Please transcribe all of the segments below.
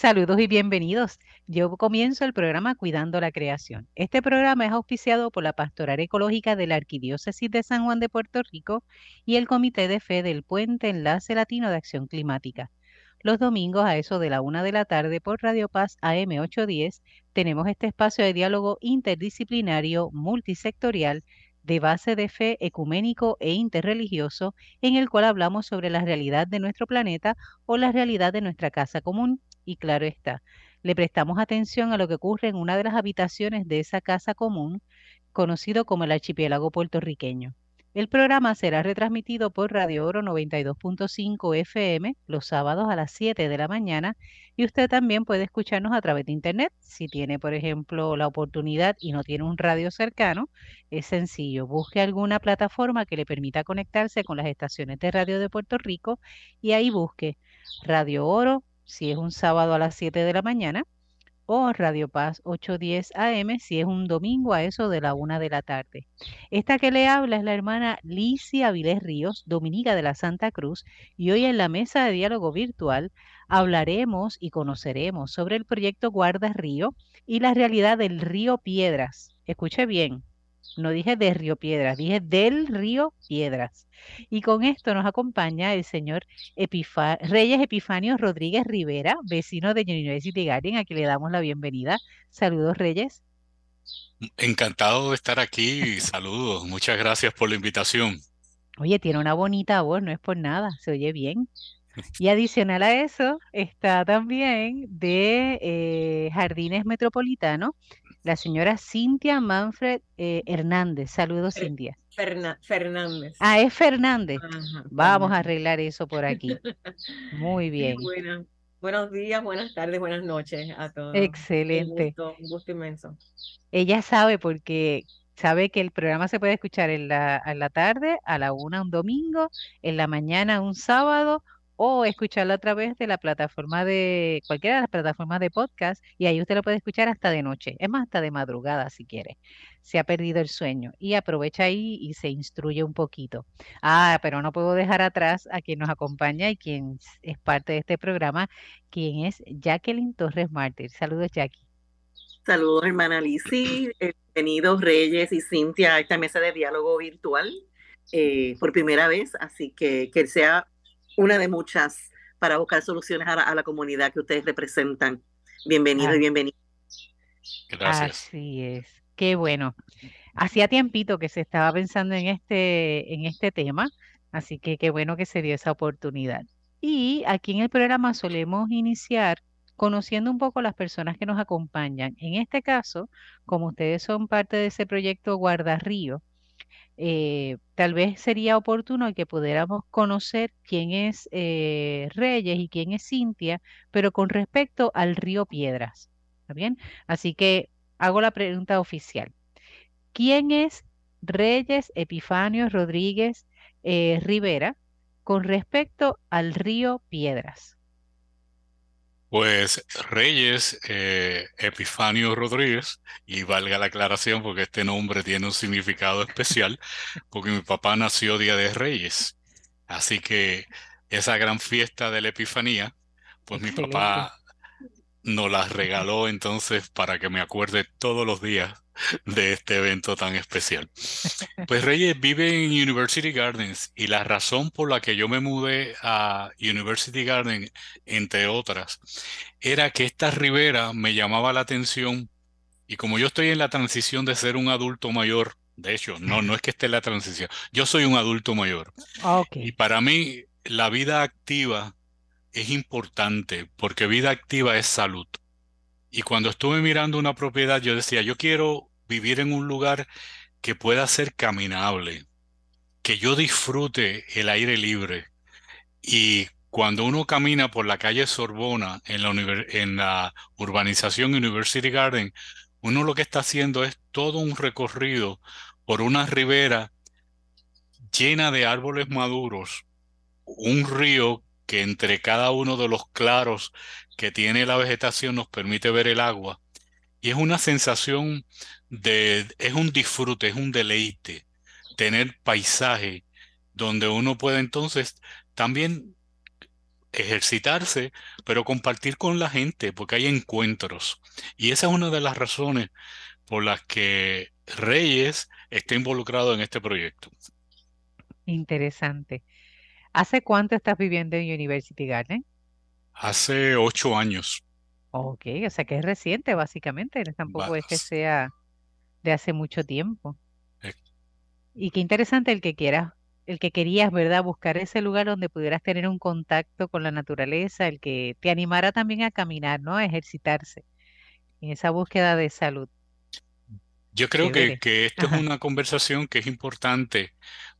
Saludos y bienvenidos. Yo comienzo el programa Cuidando la Creación. Este programa es auspiciado por la Pastoral Ecológica de la Arquidiócesis de San Juan de Puerto Rico y el Comité de Fe del Puente Enlace Latino de Acción Climática. Los domingos a eso de la una de la tarde por Radio Paz AM 810 tenemos este espacio de diálogo interdisciplinario multisectorial de base de fe ecuménico e interreligioso en el cual hablamos sobre la realidad de nuestro planeta o la realidad de nuestra casa común y claro está, le prestamos atención a lo que ocurre en una de las habitaciones de esa casa común, conocido como el archipiélago puertorriqueño. El programa será retransmitido por Radio Oro 92.5 FM los sábados a las 7 de la mañana y usted también puede escucharnos a través de Internet. Si tiene, por ejemplo, la oportunidad y no tiene un radio cercano, es sencillo. Busque alguna plataforma que le permita conectarse con las estaciones de radio de Puerto Rico y ahí busque Radio Oro si es un sábado a las 7 de la mañana, o Radio Paz 810 AM si es un domingo a eso de la 1 de la tarde. Esta que le habla es la hermana Licia Avilés Ríos, dominica de la Santa Cruz, y hoy en la mesa de diálogo virtual hablaremos y conoceremos sobre el proyecto Guarda Río y la realidad del río Piedras. Escuche bien, no dije de Río Piedras, dije del Río Piedras. Y con esto nos acompaña el señor Reyes Epifanio Rodríguez Rivera, vecino de University Garden, a quien le damos la bienvenida. Saludos, Reyes. Encantado de estar aquí y saludos. Muchas gracias por la invitación. Oye, tiene una bonita voz, no es por nada, se oye bien. Y adicional a eso, está también de eh, Jardines Metropolitano, la señora Cintia Manfred eh, Hernández. Saludos, Cintia. Fernández. Ah, es Fernández. Vamos a arreglar eso por aquí. Muy bien. Buenos días, buenas tardes, buenas noches a todos. Excelente. Un gusto, inmenso. Ella sabe porque sabe que el programa se puede escuchar en la, en la tarde, a la una un domingo, en la mañana un sábado o escucharlo a través de la plataforma de cualquiera de las plataformas de podcast y ahí usted lo puede escuchar hasta de noche, es más, hasta de madrugada si quiere. Se ha perdido el sueño y aprovecha ahí y se instruye un poquito. Ah, pero no puedo dejar atrás a quien nos acompaña y quien es parte de este programa, quien es Jacqueline Torres Mártir. Saludos, Jackie. Saludos, hermana Lisi. Bienvenidos, Reyes y Cintia, a esta mesa de diálogo virtual eh, por primera vez. Así que que sea una de muchas para buscar soluciones a la, comunidad que ustedes representan. Bienvenido y bienvenido. Gracias. Así es. Qué bueno. Hacía tiempito que se estaba pensando en este, en este tema, así que qué bueno que se dio esa oportunidad. Y aquí en el programa solemos iniciar conociendo un poco las personas que nos acompañan. En este caso, como ustedes son parte de ese proyecto Guardarrío, eh, tal vez sería oportuno que pudiéramos conocer quién es eh, Reyes y quién es Cintia, pero con respecto al río Piedras. ¿Está bien? Así que hago la pregunta oficial. ¿Quién es Reyes Epifanio Rodríguez eh, Rivera con respecto al río Piedras? Pues Reyes eh, Epifanio Rodríguez, y valga la aclaración porque este nombre tiene un significado especial, porque mi papá nació Día de Reyes. Así que esa gran fiesta de la Epifanía, pues mi papá nos la regaló entonces para que me acuerde todos los días de este evento tan especial. Pues Reyes vive en University Gardens y la razón por la que yo me mudé a University Gardens, entre otras, era que esta ribera me llamaba la atención y como yo estoy en la transición de ser un adulto mayor, de hecho, no, no es que esté en la transición, yo soy un adulto mayor. Y para mí la vida activa es importante porque vida activa es salud. Y cuando estuve mirando una propiedad, yo decía, yo quiero vivir en un lugar que pueda ser caminable, que yo disfrute el aire libre. Y cuando uno camina por la calle Sorbona en la, urbanización University Garden, uno lo que está haciendo es todo un recorrido por una ribera llena de árboles maduros, un río que entre cada uno de los claros que tiene la vegetación nos permite ver el agua. Y es una sensación es un disfrute, es un deleite tener paisaje donde uno puede entonces también ejercitarse, pero compartir con la gente, porque hay encuentros. Y esa es una de las razones por las que Reyes está involucrado en este proyecto. Interesante. ¿Hace cuánto estás viviendo en University Garden? Hace ocho años. Ok, o sea que es reciente, básicamente. Tampoco es que sea de hace mucho tiempo. Eh. Y qué interesante el que quieras, el que querías, ¿verdad? Buscar ese lugar donde pudieras tener un contacto con la naturaleza, el que te animara también a caminar, ¿no? A ejercitarse en esa búsqueda de salud. Yo creo que, que esta es una conversación que es importante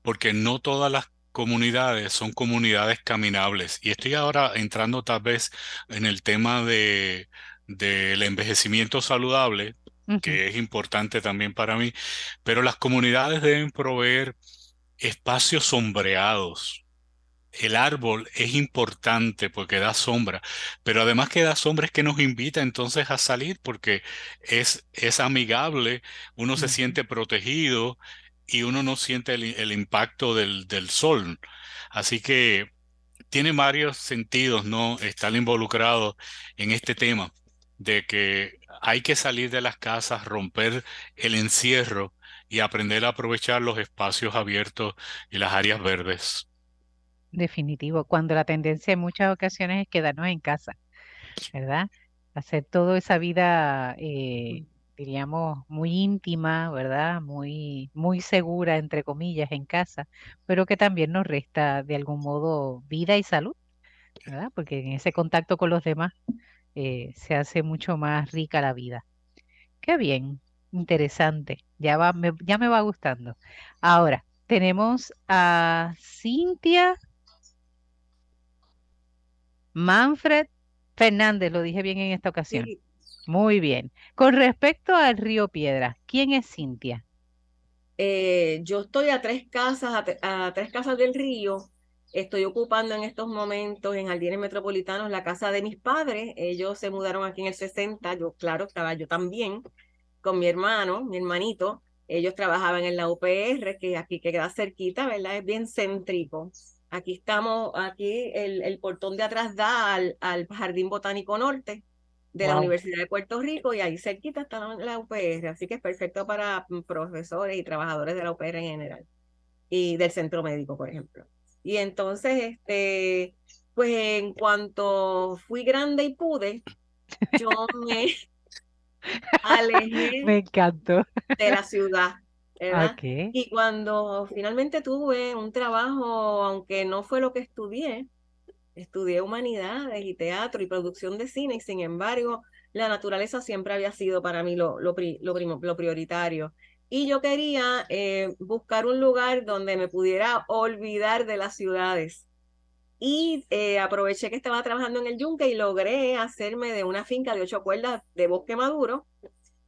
porque no todas las comunidades son comunidades caminables. Y estoy ahora entrando tal vez en el tema de, del envejecimiento saludable, que es importante también para mí, pero las comunidades deben proveer espacios sombreados. El árbol es importante porque da sombra, pero además que da sombra es que nos invita entonces a salir porque es, es amigable, uno se siente protegido y uno no siente el, impacto del, del, sol. Así que tiene varios sentidos, ¿no? Estar involucrado en este tema de que hay que salir de las casas, romper el encierro y aprender a aprovechar los espacios abiertos y las áreas verdes. Definitivo, cuando la tendencia en muchas ocasiones es quedarnos en casa, ¿verdad? Hacer toda esa vida eh, diríamos, muy íntima, ¿verdad? Muy, muy segura, entre comillas, en casa, pero que también nos resta de algún modo vida y salud, ¿verdad? Porque en ese contacto con los demás eh, se hace mucho más rica la vida. Qué bien, interesante, ya, va, me, ya me va gustando. Ahora, tenemos a Cintia Manfred Fernández, lo dije bien en esta ocasión. Muy bien. Con respecto al río Piedra, ¿quién es Cintia? Eh, yo estoy a tres casas, a, tres casas del río. Estoy ocupando en estos momentos en Jardines Metropolitanos la casa de mis padres. Ellos se mudaron aquí en el 60. Yo, claro, estaba yo también con mi hermano, mi hermanito. Ellos trabajaban en la UPR, que aquí queda cerquita, ¿verdad? Es bien céntrico. Aquí estamos, aquí el, portón de atrás da al Jardín Botánico Norte de la Universidad de Puerto Rico y ahí cerquita está la UPR, así que es perfecto para profesores y trabajadores de la UPR en general y del centro médico, por ejemplo. Y entonces, este, pues en cuanto fui grande y pude, yo me alejé me encantó. de la ciudad. Y cuando finalmente tuve un trabajo, aunque no fue lo que estudié, estudié humanidades y teatro y producción de cine y sin embargo la naturaleza siempre había sido para mí lo, lo, lo, prioritario. Y yo quería eh, buscar un lugar donde me pudiera olvidar de las ciudades. Y eh, aproveché que estaba trabajando en el yunque y logré hacerme de una finca de ocho cuerdas de bosque maduro.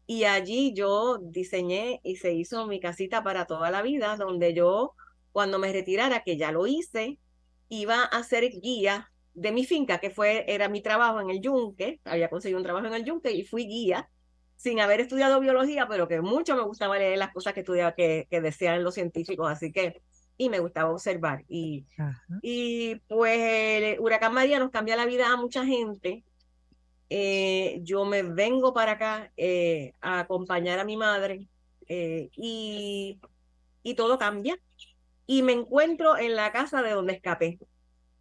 Y allí yo diseñé y se hizo mi casita para toda la vida, donde yo, cuando me retirara, que ya lo hice, iba a ser guía de mi finca, que fue, era mi trabajo en el yunque, había conseguido un trabajo en el yunque y fui guía sin haber estudiado biología, pero que mucho me gustaba leer las cosas que estudiaba, que, que decían los científicos, así que, y me gustaba observar. Y, y pues el huracán María nos cambia la vida a mucha gente. Eh, yo me vengo para acá eh, a acompañar a mi madre eh, y, y todo cambia y me encuentro en la casa de donde escapé.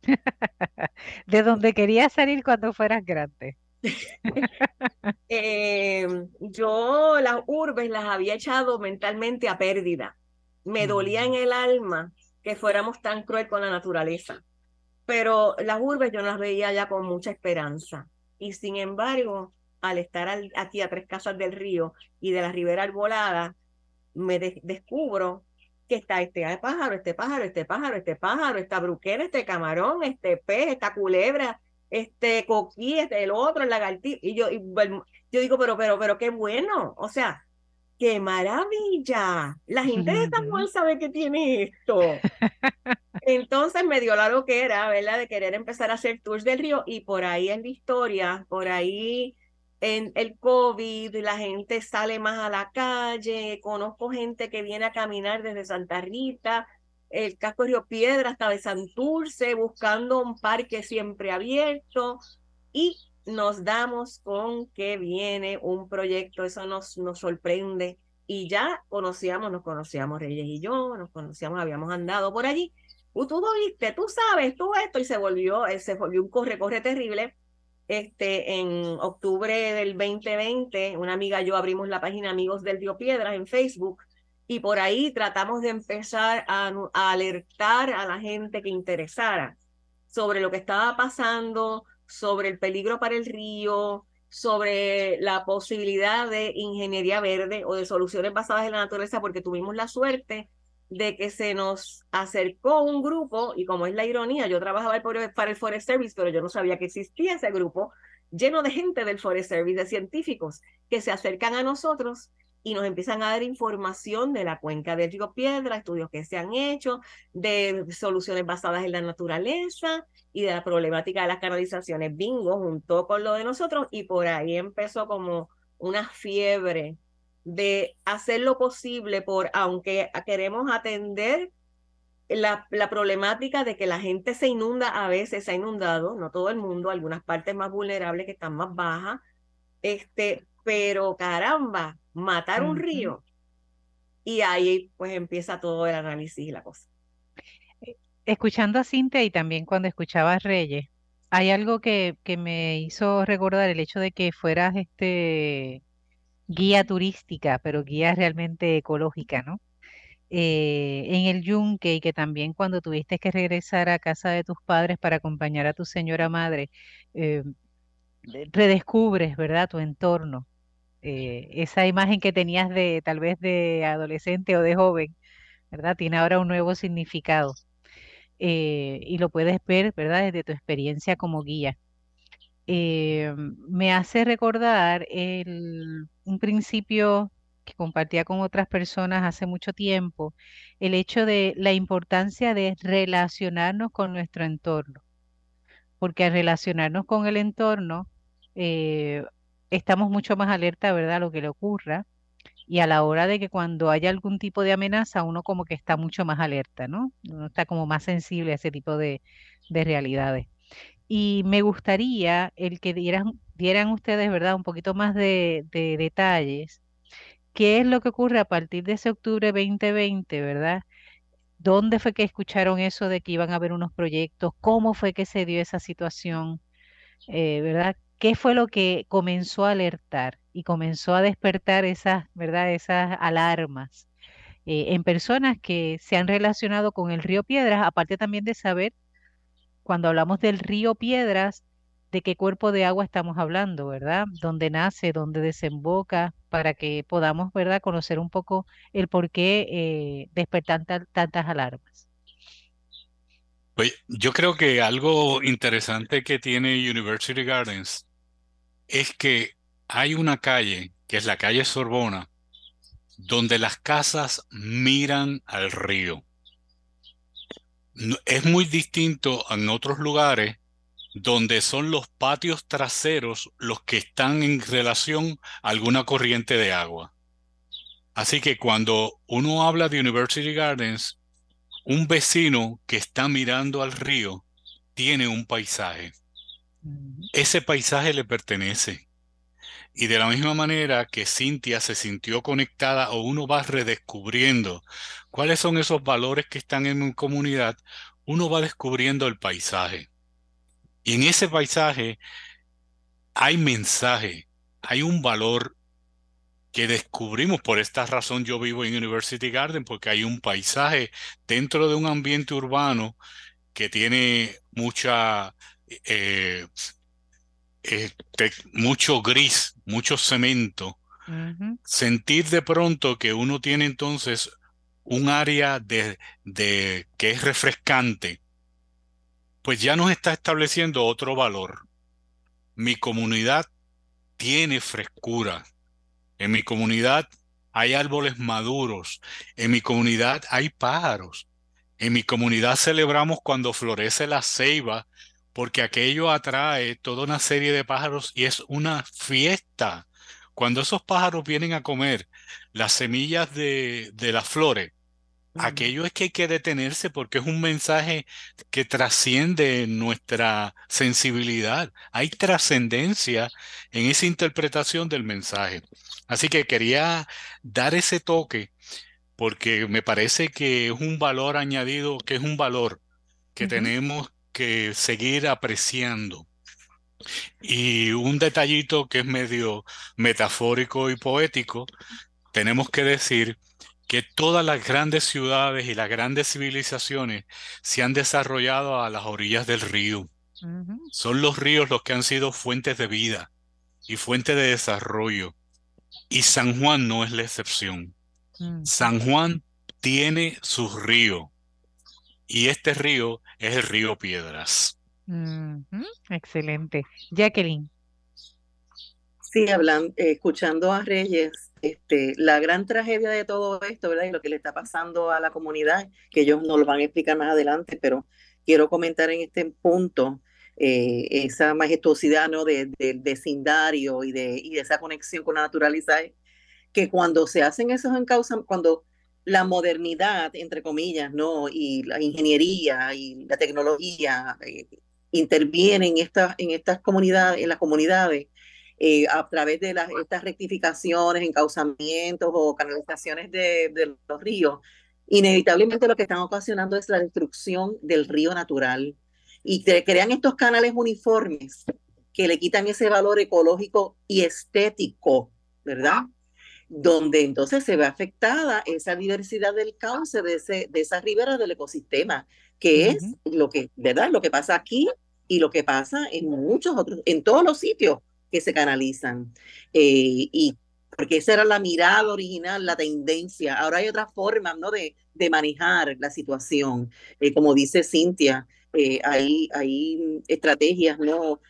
de donde quería salir cuando fueras grande. Em, yo las urbes las había echado mentalmente a pérdida. Me dolía en el alma que fuéramos tan cruel con la naturaleza. Pero las urbes yo las veía ya con mucha esperanza. Y sin embargo, al estar aquí a tres casas del río y de la ribera arbolada, me descubro que está este pájaro, este pájaro, este pájaro, este pájaro, esta bruquera, este camarón, este pez, esta culebra, este coquí, este el otro, el lagartija. Y yo, yo digo, pero, pero, pero qué bueno. O sea, qué maravilla. La gente de San Juan sabe que tiene esto. Entonces me dio la era, ¿verdad? De querer empezar a hacer tours del río y por ahí es la historia, por ahí en el COVID, la gente sale más a la calle, conozco gente que viene a caminar desde Santa Rita, el casco de Río Piedra hasta de Santurce, buscando un parque siempre abierto y nos damos con que viene un proyecto, eso nos, nos sorprende y ya conocíamos, nos conocíamos Reyes y yo, nos conocíamos, habíamos andado por allí. Tú, tú viste, tú sabes, tú esto, y se volvió, eh, se volvió un corre-corre terrible. Este, en octubre del 2020, una amiga y yo abrimos la página Amigos del Río Piedras en Facebook y por ahí tratamos de empezar a, alertar a la gente que interesara sobre lo que estaba pasando, sobre el peligro para el río, sobre la posibilidad de ingeniería verde o de soluciones basadas en la naturaleza, porque tuvimos la suerte de que se nos acercó un grupo, y como es la ironía, yo trabajaba para el Forest Service, pero yo no sabía que existía ese grupo, lleno de gente del Forest Service, de científicos, que se acercan a nosotros y nos empiezan a dar información de la cuenca del río Piedra, estudios que se han hecho, de soluciones basadas en la naturaleza y de la problemática de las canalizaciones bingo junto con lo de nosotros y por ahí empezó como una fiebre de hacer lo posible por, aunque queremos atender la, la, problemática de que la gente se inunda a veces, se ha inundado, no todo el mundo, algunas partes más vulnerables que están más bajas, este, pero caramba, matar un río. Y ahí pues empieza todo el análisis y la cosa. Eh, escuchando a Cintia y también cuando escuchaba a Reyes, hay algo que, que me hizo recordar el hecho de que fueras este guía turística, pero guía realmente ecológica, ¿no? Eh, en el Yunque y que también cuando tuviste que regresar a casa de tus padres para acompañar a tu señora madre, eh, redescubres, ¿verdad?, tu entorno. Eh, esa imagen que tenías de tal vez de adolescente o de joven, ¿verdad? Tiene ahora un nuevo significado. Y lo puedes ver, ¿verdad? Desde tu experiencia como guía. Me hace recordar el, un principio que compartía con otras personas hace mucho tiempo, el hecho de la importancia de relacionarnos con nuestro entorno, porque al relacionarnos con el entorno, estamos mucho más alerta, ¿verdad?, a lo que le ocurra. Y a la hora de que cuando haya algún tipo de amenaza, uno como que está mucho más alerta, ¿no? Uno está como más sensible a ese tipo de, realidades. Y me gustaría el que dieran, dieran ustedes, ¿verdad?, un poquito más de, de detalles. ¿Qué es lo que ocurre a partir de ese octubre 2020, ¿verdad? ¿Dónde fue que escucharon eso de que iban a haber unos proyectos? ¿Cómo fue que se dio esa situación? Eh, ¿Verdad? ¿Qué fue lo que comenzó a alertar y comenzó a despertar esas, ¿verdad? esas alarmas eh, en personas que se han relacionado con el río Piedras, aparte también de saber, cuando hablamos del río Piedras, de qué cuerpo de agua estamos hablando, ¿verdad? ¿Dónde nace, dónde desemboca, para que podamos, ¿verdad?, conocer un poco el por qué eh, despertan tantas alarmas. Yo creo que algo interesante que tiene University Gardens es que hay una calle, que es la calle Sorbona, donde las casas miran al río. Es muy distinto en otros lugares donde son los patios traseros los que están en relación a alguna corriente de agua. Así que cuando uno habla de University Gardens, un vecino que está mirando al río tiene un paisaje ese paisaje le pertenece. Y de la misma manera que Cintia se sintió conectada o uno va redescubriendo cuáles son esos valores que están en mi comunidad, uno va descubriendo el paisaje. Y en ese paisaje hay mensaje, hay un valor que descubrimos. Por esta razón yo vivo en University Garden, porque hay un paisaje dentro de un ambiente urbano que tiene mucha eh, este, mucho gris, mucho cemento, sentir de pronto que uno tiene entonces un área de, de, que es refrescante, pues ya nos está estableciendo otro valor. Mi comunidad tiene frescura. En mi comunidad hay árboles maduros. En mi comunidad hay pájaros. En mi comunidad celebramos cuando florece la ceiba porque aquello atrae toda una serie de pájaros y es una fiesta. Cuando esos pájaros vienen a comer las semillas de, las flores, Aquello es que hay que detenerse porque es un mensaje que trasciende nuestra sensibilidad. Hay trascendencia en esa interpretación del mensaje. Así que quería dar ese toque porque me parece que es un valor añadido, que es un valor que tenemos que seguir apreciando. Y un detallito que es medio metafórico y poético, tenemos que decir que todas las grandes ciudades y las grandes civilizaciones se han desarrollado a las orillas del río. Son los ríos los que han sido fuentes de vida y fuentes de desarrollo. Y San Juan no es la excepción. Mm. San Juan tiene su río y este río es el río Piedras. Excelente. Jacqueline. Sí, hablando, escuchando a Reyes, este, la gran tragedia de todo esto, ¿verdad? Y lo que le está pasando a la comunidad, que ellos nos lo van a explicar más adelante, pero quiero comentar en este punto eh, esa majestuosidad ¿no? del vecindario y de, y de esa conexión con la naturaleza, que cuando se hacen esos encauces, cuando la modernidad, entre comillas, ¿no? Y la ingeniería y la tecnología eh, intervienen en estas, en estas comunidades, en las comunidades, eh, a través de estas rectificaciones, encauzamientos o canalizaciones de, los ríos, inevitablemente lo que están ocasionando es la destrucción del río natural y crean estos canales uniformes que le quitan ese valor ecológico y estético, ¿verdad? Donde entonces se ve afectada esa diversidad del cauce de, ese, de esas riberas del ecosistema, que es lo que, ¿verdad? Lo que pasa aquí y lo que pasa en muchos otros, en todos los sitios que se canalizan. Eh, y porque esa era la mirada original, la tendencia. Ahora hay otras formas, ¿no? De, de manejar la situación. Eh, como dice Cintia, eh, hay, hay estrategias, ¿no?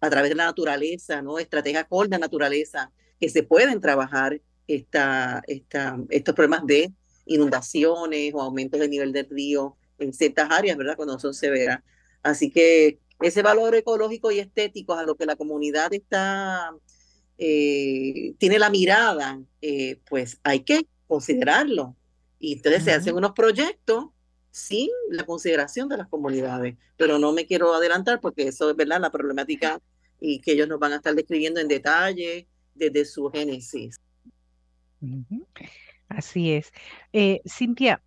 a través de la naturaleza, ¿no? Estrategias con la naturaleza que se pueden trabajar esta, esta, estos problemas de inundaciones o aumentos del nivel del río en ciertas áreas, ¿verdad? Cuando son severas. Así que ese valor ecológico y estético a lo que la comunidad está, eh, tiene la mirada, eh, pues hay que considerarlo. Y entonces se hacen unos proyectos sin la consideración de las comunidades. Pero no me quiero adelantar porque eso es verdad la problemática y que ellos nos van a estar describiendo en detalle desde su génesis. Así es. Eh, Cintia,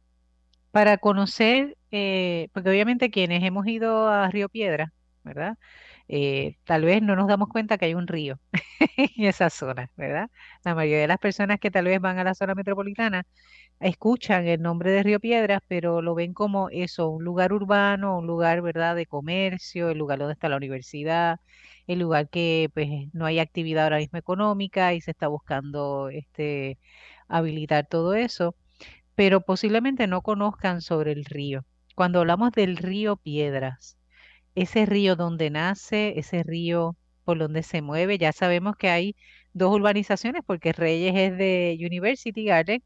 para conocer, eh, porque obviamente quienes hemos ido a Río Piedra, ¿verdad? Eh, tal vez no nos damos cuenta que hay un río en esa zona, ¿verdad? La mayoría de las personas que tal vez van a la zona metropolitana escuchan el nombre de Río Piedras, pero lo ven como eso, un lugar urbano, un lugar, ¿verdad?, de comercio, el lugar donde está la universidad, el lugar que pues no hay actividad ahora mismo económica y se está buscando este habilitar todo eso, pero posiblemente no conozcan sobre el río. Cuando hablamos del río Piedras, ese río donde nace, ese río por donde se mueve, ya sabemos que hay dos urbanizaciones porque Reyes es de University Garden,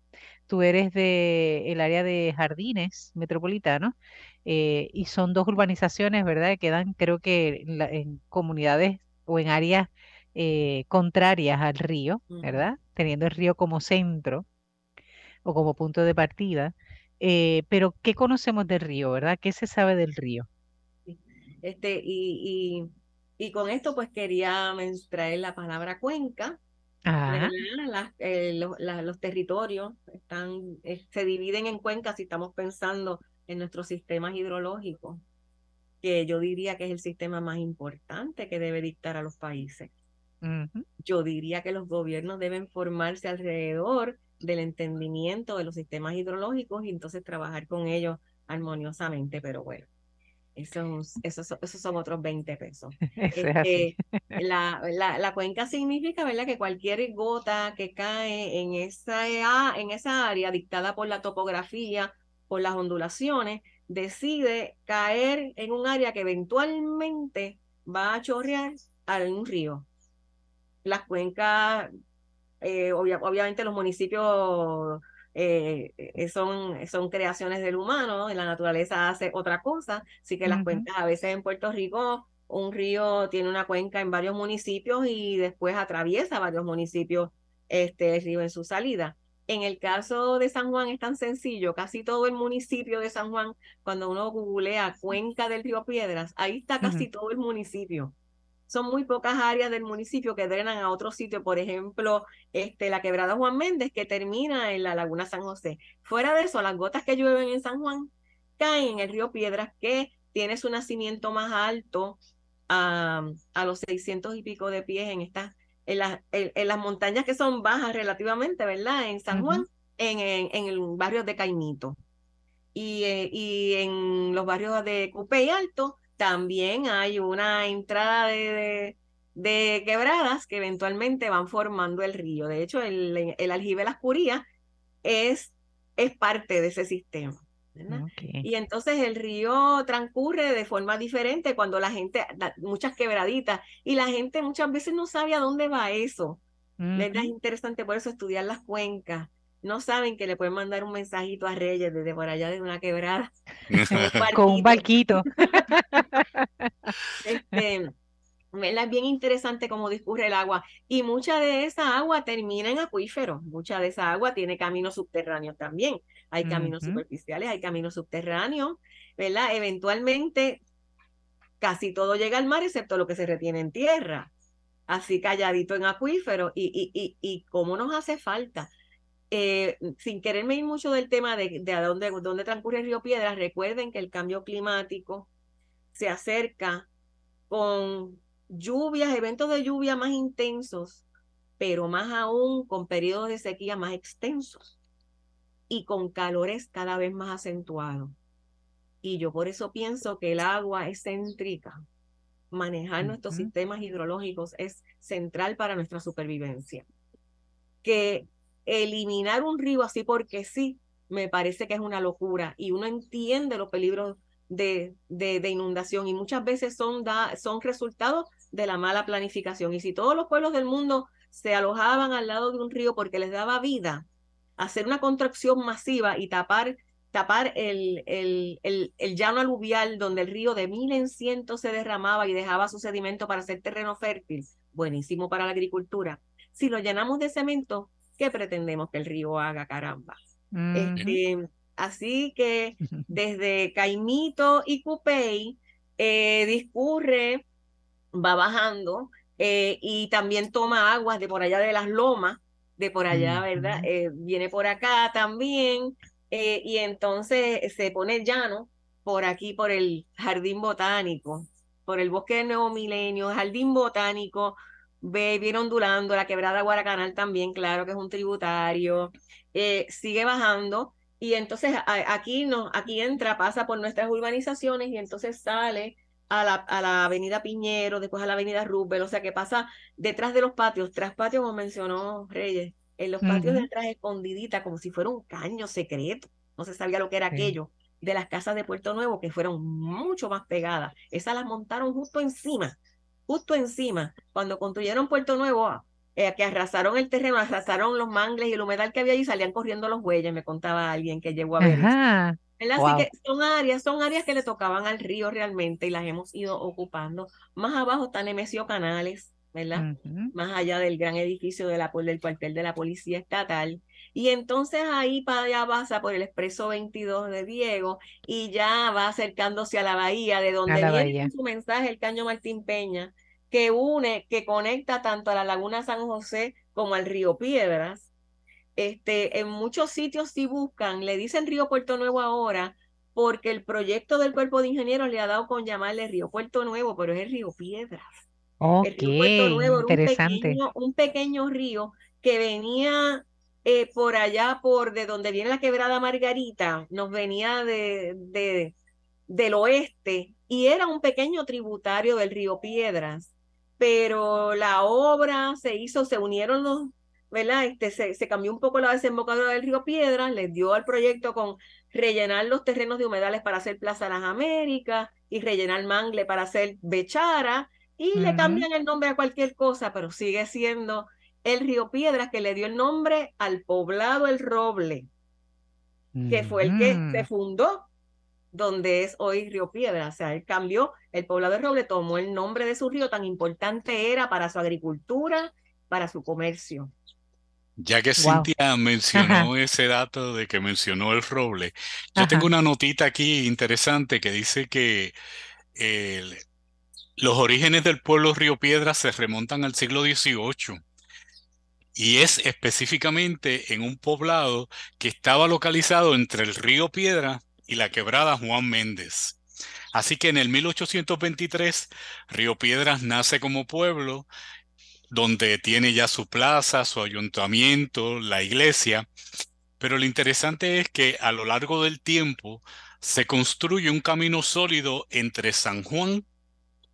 tú eres de el área de Jardines Metropolitano eh, y son dos urbanizaciones, ¿verdad? Que quedan creo que en, comunidades o en áreas eh, contrarias al río, ¿verdad? Teniendo el río como centro o como punto de partida. Eh, pero, ¿qué conocemos del río, verdad? ¿Qué se sabe del río? Este, y, y, con esto, pues quería traer la palabra cuenca. Eh, los territorios están, se dividen en cuencas si estamos pensando en nuestros sistemas hidrológicos, que yo diría que es el sistema más importante que debe dictar a los países. Yo diría que los gobiernos deben formarse alrededor del entendimiento de los sistemas hidrológicos y entonces trabajar con ellos armoniosamente, pero bueno. Esos, esos, esos son otros 20 pesos. Este, la, la, la, cuenca significa ¿verdad? que cualquier gota que cae en esa, en esa área dictada por la topografía por las ondulaciones, decide caer en un área que eventualmente va a chorrear a un río. Las cuencas, eh, obviamente los municipios eh, eh, son, son creaciones del humano, en la naturaleza hace otra cosa, así que las cuencas a veces en Puerto Rico un río tiene una cuenca en varios municipios y después atraviesa varios municipios este el río en su salida. En el caso de San Juan es tan sencillo, casi todo el municipio de San Juan, cuando uno googlea cuenca del río Piedras, ahí está casi todo el municipio. Son muy pocas áreas del municipio que drenan a otro sitio, por ejemplo, este, la quebrada Juan Méndez que termina en la laguna San José. Fuera de eso, las gotas que llueven en San Juan caen en el río Piedras que tiene su nacimiento más alto a, a los 600 y pico de pies en estas en, en, las montañas que son bajas relativamente, ¿verdad? En San Juan, en, en, el barrio de Caimito. Y, eh, y en los barrios de Cupé y Alto también hay una entrada de, de, quebradas que eventualmente van formando el río. De hecho, el, el aljibe de las Curías es, es parte de ese sistema. Y entonces el río transcurre de forma diferente cuando la gente, muchas quebraditas, y la gente muchas veces no sabe a dónde va eso. Es interesante por eso estudiar las cuencas. No saben que le pueden mandar un mensajito a Reyes desde por allá de una quebrada. Con un barquito. este, es bien interesante cómo discurre el agua. Y mucha de esa agua termina en acuíferos. Mucha de esa agua tiene caminos subterráneos también hay caminos superficiales, hay caminos subterráneos, ¿verdad? Eventualmente casi todo llega al mar excepto lo que se retiene en tierra, así calladito en acuífero y, y, y, y cómo nos hace falta. Eh, sin quererme ir mucho del tema de, de a dónde, dónde transcurre el río Piedras, recuerden que el cambio climático se acerca con lluvias, eventos de lluvia más intensos, pero más aún con periodos de sequía más extensos y con calores cada vez más acentuados. Y yo por eso pienso que el agua es céntrica. Manejar nuestros sistemas hidrológicos es central para nuestra supervivencia. Que eliminar un río así porque sí, me parece que es una locura y uno entiende los peligros de, de, inundación y muchas veces son, da, son resultados de la mala planificación. Y si todos los pueblos del mundo se alojaban al lado de un río porque les daba vida, hacer una contracción masiva y tapar, tapar el, el, el, llano aluvial donde el río de mil en ciento se derramaba y dejaba su sedimento para hacer terreno fértil, buenísimo para la agricultura. Si lo llenamos de cemento, ¿qué pretendemos que el río haga, caramba? Este, así que desde Caimito y Cupey eh, discurre, va bajando eh, y también toma aguas de por allá de las lomas de por allá, ¿verdad? Eh, viene por acá también eh, y entonces se pone llano por aquí, por el jardín botánico, por el bosque de Nuevo Milenio, jardín botánico, viene ondulando, la quebrada Guaracanal también, claro que es un tributario, eh, sigue bajando y entonces aquí, no, aquí entra, pasa por nuestras urbanizaciones y entonces sale a la, a la avenida Piñero, después a la avenida Rubel, o sea que pasa detrás de los patios, tras patios, como mencionó Reyes, en los patios detrás escondidita, como si fuera un caño secreto, no se sabía lo que era aquello, de las casas de Puerto Nuevo, que fueron mucho más pegadas, esas las montaron justo encima, justo encima, cuando construyeron Puerto Nuevo, eh, que arrasaron el terreno, arrasaron los mangles y el humedal que había allí, salían corriendo los bueyes, me contaba alguien que llegó a ver. Así que son áreas, son áreas que le tocaban al río realmente y las hemos ido ocupando. Más abajo están Nemesio Canales, ¿verdad? Más allá del gran edificio de la, del cuartel de la Policía Estatal. Y entonces ahí para allá pasa por el expreso 22 de Diego y ya va acercándose a la bahía, de donde viene su mensaje el Caño Martín Peña, que une, que conecta tanto a la Laguna San José como al río Piedras este, en muchos sitios si buscan, le dicen Río Puerto Nuevo ahora, porque el proyecto del cuerpo de ingenieros le ha dado con llamarle Río Puerto Nuevo, pero es el Río Piedras. Ok, interesante. Un pequeño, río que venía eh, por allá, por de donde viene la quebrada Margarita, nos venía de, de, del oeste y era un pequeño tributario del río Piedras, pero la obra se hizo, se unieron los ¿verdad? Este, se, cambió un poco la desembocadura del río Piedras, les dio al proyecto con rellenar los terrenos de humedales para hacer Plaza Las Américas y rellenar Mangle para hacer Bechara y le cambian el nombre a cualquier cosa, pero sigue siendo el río Piedras que le dio el nombre al poblado El Roble, que fue el que se fundó donde es hoy Río Piedras. O sea, él cambió, el poblado El Roble tomó el nombre de su río, tan importante era para su agricultura, para su comercio. Ya que Cintia mencionó ese dato de que mencionó el roble, yo tengo una notita aquí interesante que dice que los orígenes del pueblo Río Piedra se remontan al siglo XVIII y es específicamente en un poblado que estaba localizado entre el río Piedra y la quebrada Juan Méndez. Así que en el 1823 Río Piedras nace como pueblo donde tiene ya su plaza, su ayuntamiento, la iglesia. Pero lo interesante es que a lo largo del tiempo se construye un camino sólido entre San Juan,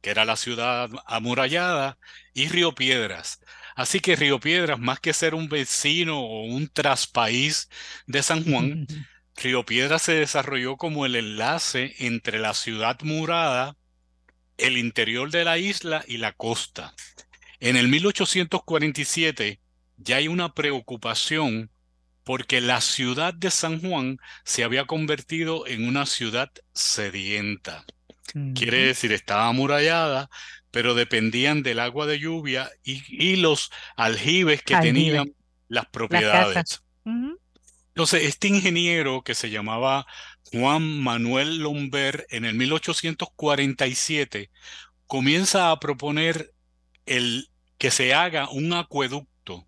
que era la ciudad amurallada, y Río Piedras. Así que Río Piedras, más que ser un vecino o un traspaís de San Juan, Río Piedras se desarrolló como el enlace entre la ciudad murada, el interior de la isla y la costa. En el 1847 ya hay una preocupación porque la ciudad de San Juan se había convertido en una ciudad sedienta. Quiere decir, estaba amurallada, pero dependían del agua de lluvia y, los aljibes que tenían las propiedades. Entonces, este ingeniero que se llamaba Juan Manuel Lomber en el 1847 comienza a proponer el que se haga un acueducto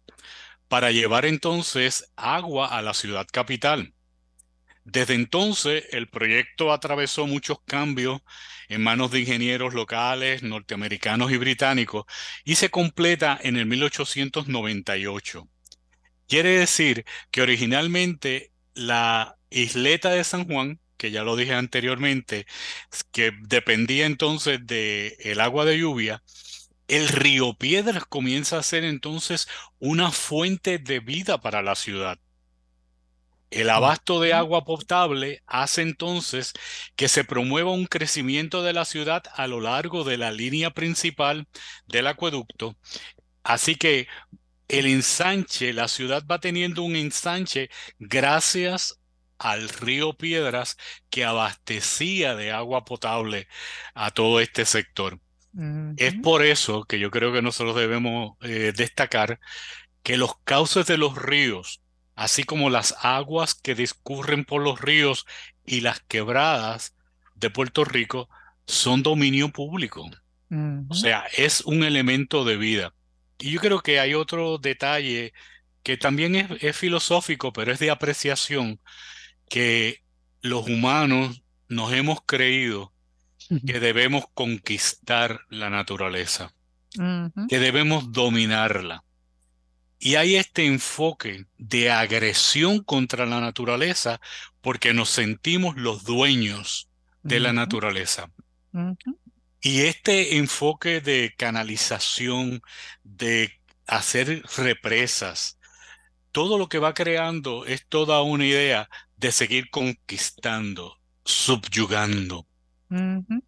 para llevar entonces agua a la ciudad capital. Desde entonces el proyecto atravesó muchos cambios en manos de ingenieros locales, norteamericanos y británicos y se completa en el 1898. Quiere decir que originalmente la isleta de San Juan, que ya lo dije anteriormente, que dependía entonces del el agua de lluvia, el río Piedras comienza a ser entonces una fuente de vida para la ciudad. El abasto de agua potable hace entonces que se promueva un crecimiento de la ciudad a lo largo de la línea principal del acueducto. Así que el ensanche, la ciudad va teniendo un ensanche gracias al río Piedras que abastecía de agua potable a todo este sector. Es por eso que yo creo que nosotros debemos eh, destacar que los cauces de los ríos, así como las aguas que discurren por los ríos y las quebradas de Puerto Rico, son dominio público. O sea, es un elemento de vida. Y yo creo que hay otro detalle que también es filosófico, pero es de apreciación, que los humanos nos hemos creído que debemos conquistar la naturaleza, que debemos dominarla. Y hay este enfoque de agresión contra la naturaleza porque nos sentimos los dueños de la naturaleza. Y este enfoque de canalización, de hacer represas, todo lo que va creando es toda una idea de seguir conquistando, subyugando.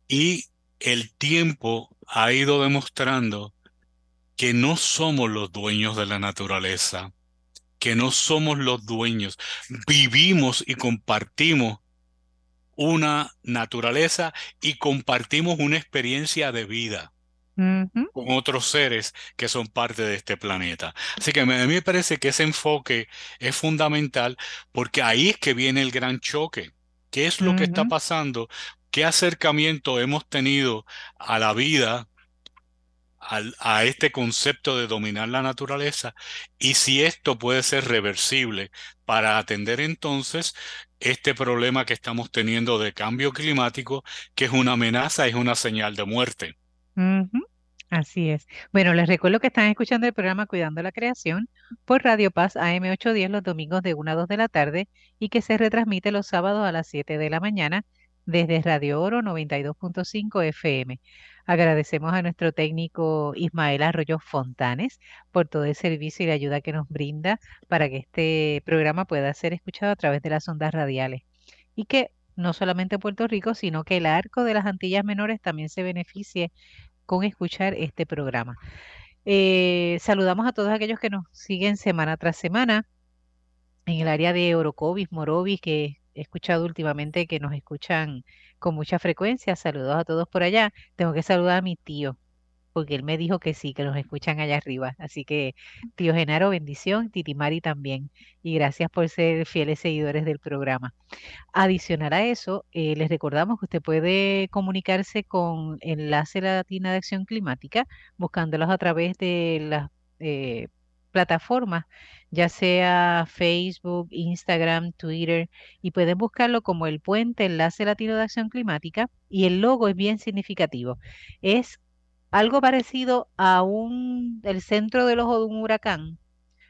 Y el tiempo ha ido demostrando que no somos los dueños de la naturaleza, que no somos los dueños. Vivimos y compartimos una naturaleza y compartimos una experiencia de vida con otros seres que son parte de este planeta. Así que a mí me parece que ese enfoque es fundamental porque ahí es que viene el gran choque. ¿Qué es lo que está pasando qué acercamiento hemos tenido a la vida, a este concepto de dominar la naturaleza, y si esto puede ser reversible para atender entonces este problema que estamos teniendo de cambio climático, que es una amenaza, es una señal de muerte. Así es. Bueno, les recuerdo que están escuchando el programa Cuidando la Creación por Radio Paz AM810 los domingos de 1 a 2 de la tarde y que se retransmite los sábados a las 7 de la mañana desde Radio Oro 92.5 FM. Agradecemos a nuestro técnico Ismael Arroyo Fontanes por todo el servicio y la ayuda que nos brinda para que este programa pueda ser escuchado a través de las ondas radiales y que no solamente Puerto Rico, sino que el arco de las Antillas Menores también se beneficie con escuchar este programa. Eh, saludamos a todos aquellos que nos siguen semana tras semana en el área de Orocovis, Morovis, que he escuchado últimamente que nos escuchan con mucha frecuencia. Saludos a todos por allá. Tengo que saludar a mi tío, porque él me dijo que sí, que nos escuchan allá arriba. Así que, tío Genaro, bendición, Titi Mari también. Y gracias por ser fieles seguidores del programa. Adicional a eso, eh, les recordamos que usted puede comunicarse con Enlace Latina de Acción Climática, buscándolos a través de las eh, plataformas, ya sea Facebook, Instagram, Twitter, y pueden buscarlo como el Puente Enlace Latino de Acción Climática, y el logo es bien significativo. Es algo parecido a un, el centro del ojo de un huracán,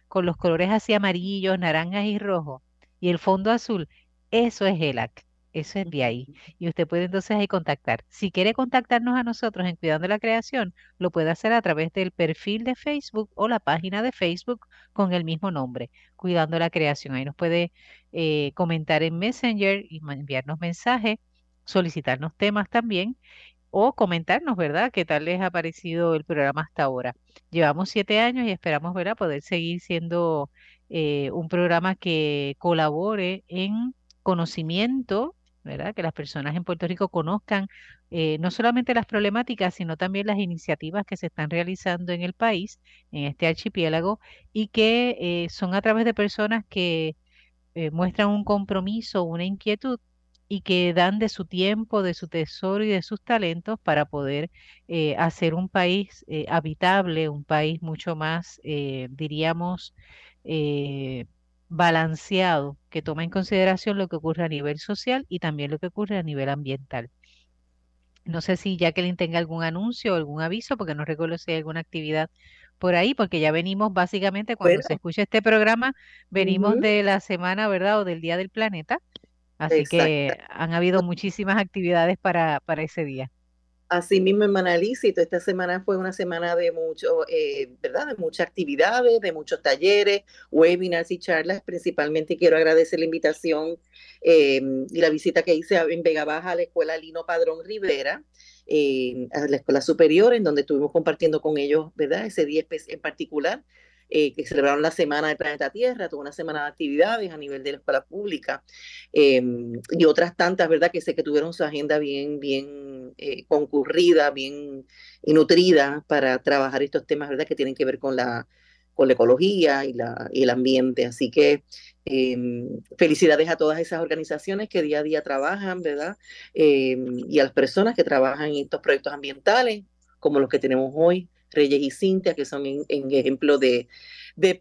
con los colores así amarillos, naranjas y rojos, y el fondo azul. Eso es ELAC. Eso es de ahí. Y usted puede entonces ahí contactar. Si quiere contactarnos a nosotros en Cuidando la Creación, lo puede hacer a través del perfil de Facebook o la página de Facebook con el mismo nombre, Cuidando la Creación. Ahí nos puede eh, comentar en Messenger y enviarnos mensajes, solicitarnos temas también o comentarnos, ¿verdad? ¿Qué tal les ha parecido el programa hasta ahora? Llevamos siete años y esperamos, ¿verdad?, poder seguir siendo eh, un programa que colabore en conocimiento ¿verdad? Que las personas en Puerto Rico conozcan eh, no solamente las problemáticas, sino también las iniciativas que se están realizando en el país, en este archipiélago, y que eh, son a través de personas que eh, muestran un compromiso, una inquietud y que dan de su tiempo, de su tesoro y de sus talentos para poder hacer un país habitable, un país mucho más, diríamos, balanceado que toma en consideración lo que ocurre a nivel social y también lo que ocurre a nivel ambiental. No sé si Jacqueline tenga algún anuncio o algún aviso, porque no recuerdo si hay alguna actividad por ahí, porque ya venimos básicamente, cuando se escucha este programa, venimos de la semana, ¿verdad? O del Día del Planeta. Así que han habido muchísimas actividades para, para ese día. Así mismo, Lícito, esta semana fue una semana de mucho, eh, ¿verdad? De muchas actividades, de muchos talleres, webinars y charlas. Principalmente quiero agradecer la invitación eh, y la visita que hice en Vega Baja a la Escuela Lino Padrón Rivera, eh, a la Escuela Superior, en donde estuvimos compartiendo con ellos, ¿verdad? Ese día en particular. Eh, que celebraron la Semana del Planeta Tierra, tuvo una semana de actividades a nivel de la escuela pública em, y otras tantas, ¿verdad? Que sé que tuvieron su agenda bien, bien eh, concurrida, bien nutrida para trabajar estos temas, ¿verdad? Que tienen que ver con la, con la ecología y, la, el ambiente. Así que em, felicidades a todas esas organizaciones que día a día trabajan, ¿verdad? Em, y a las personas que trabajan en estos proyectos ambientales, como los que tenemos hoy, Reyes y Cintia, que son en, ejemplo de,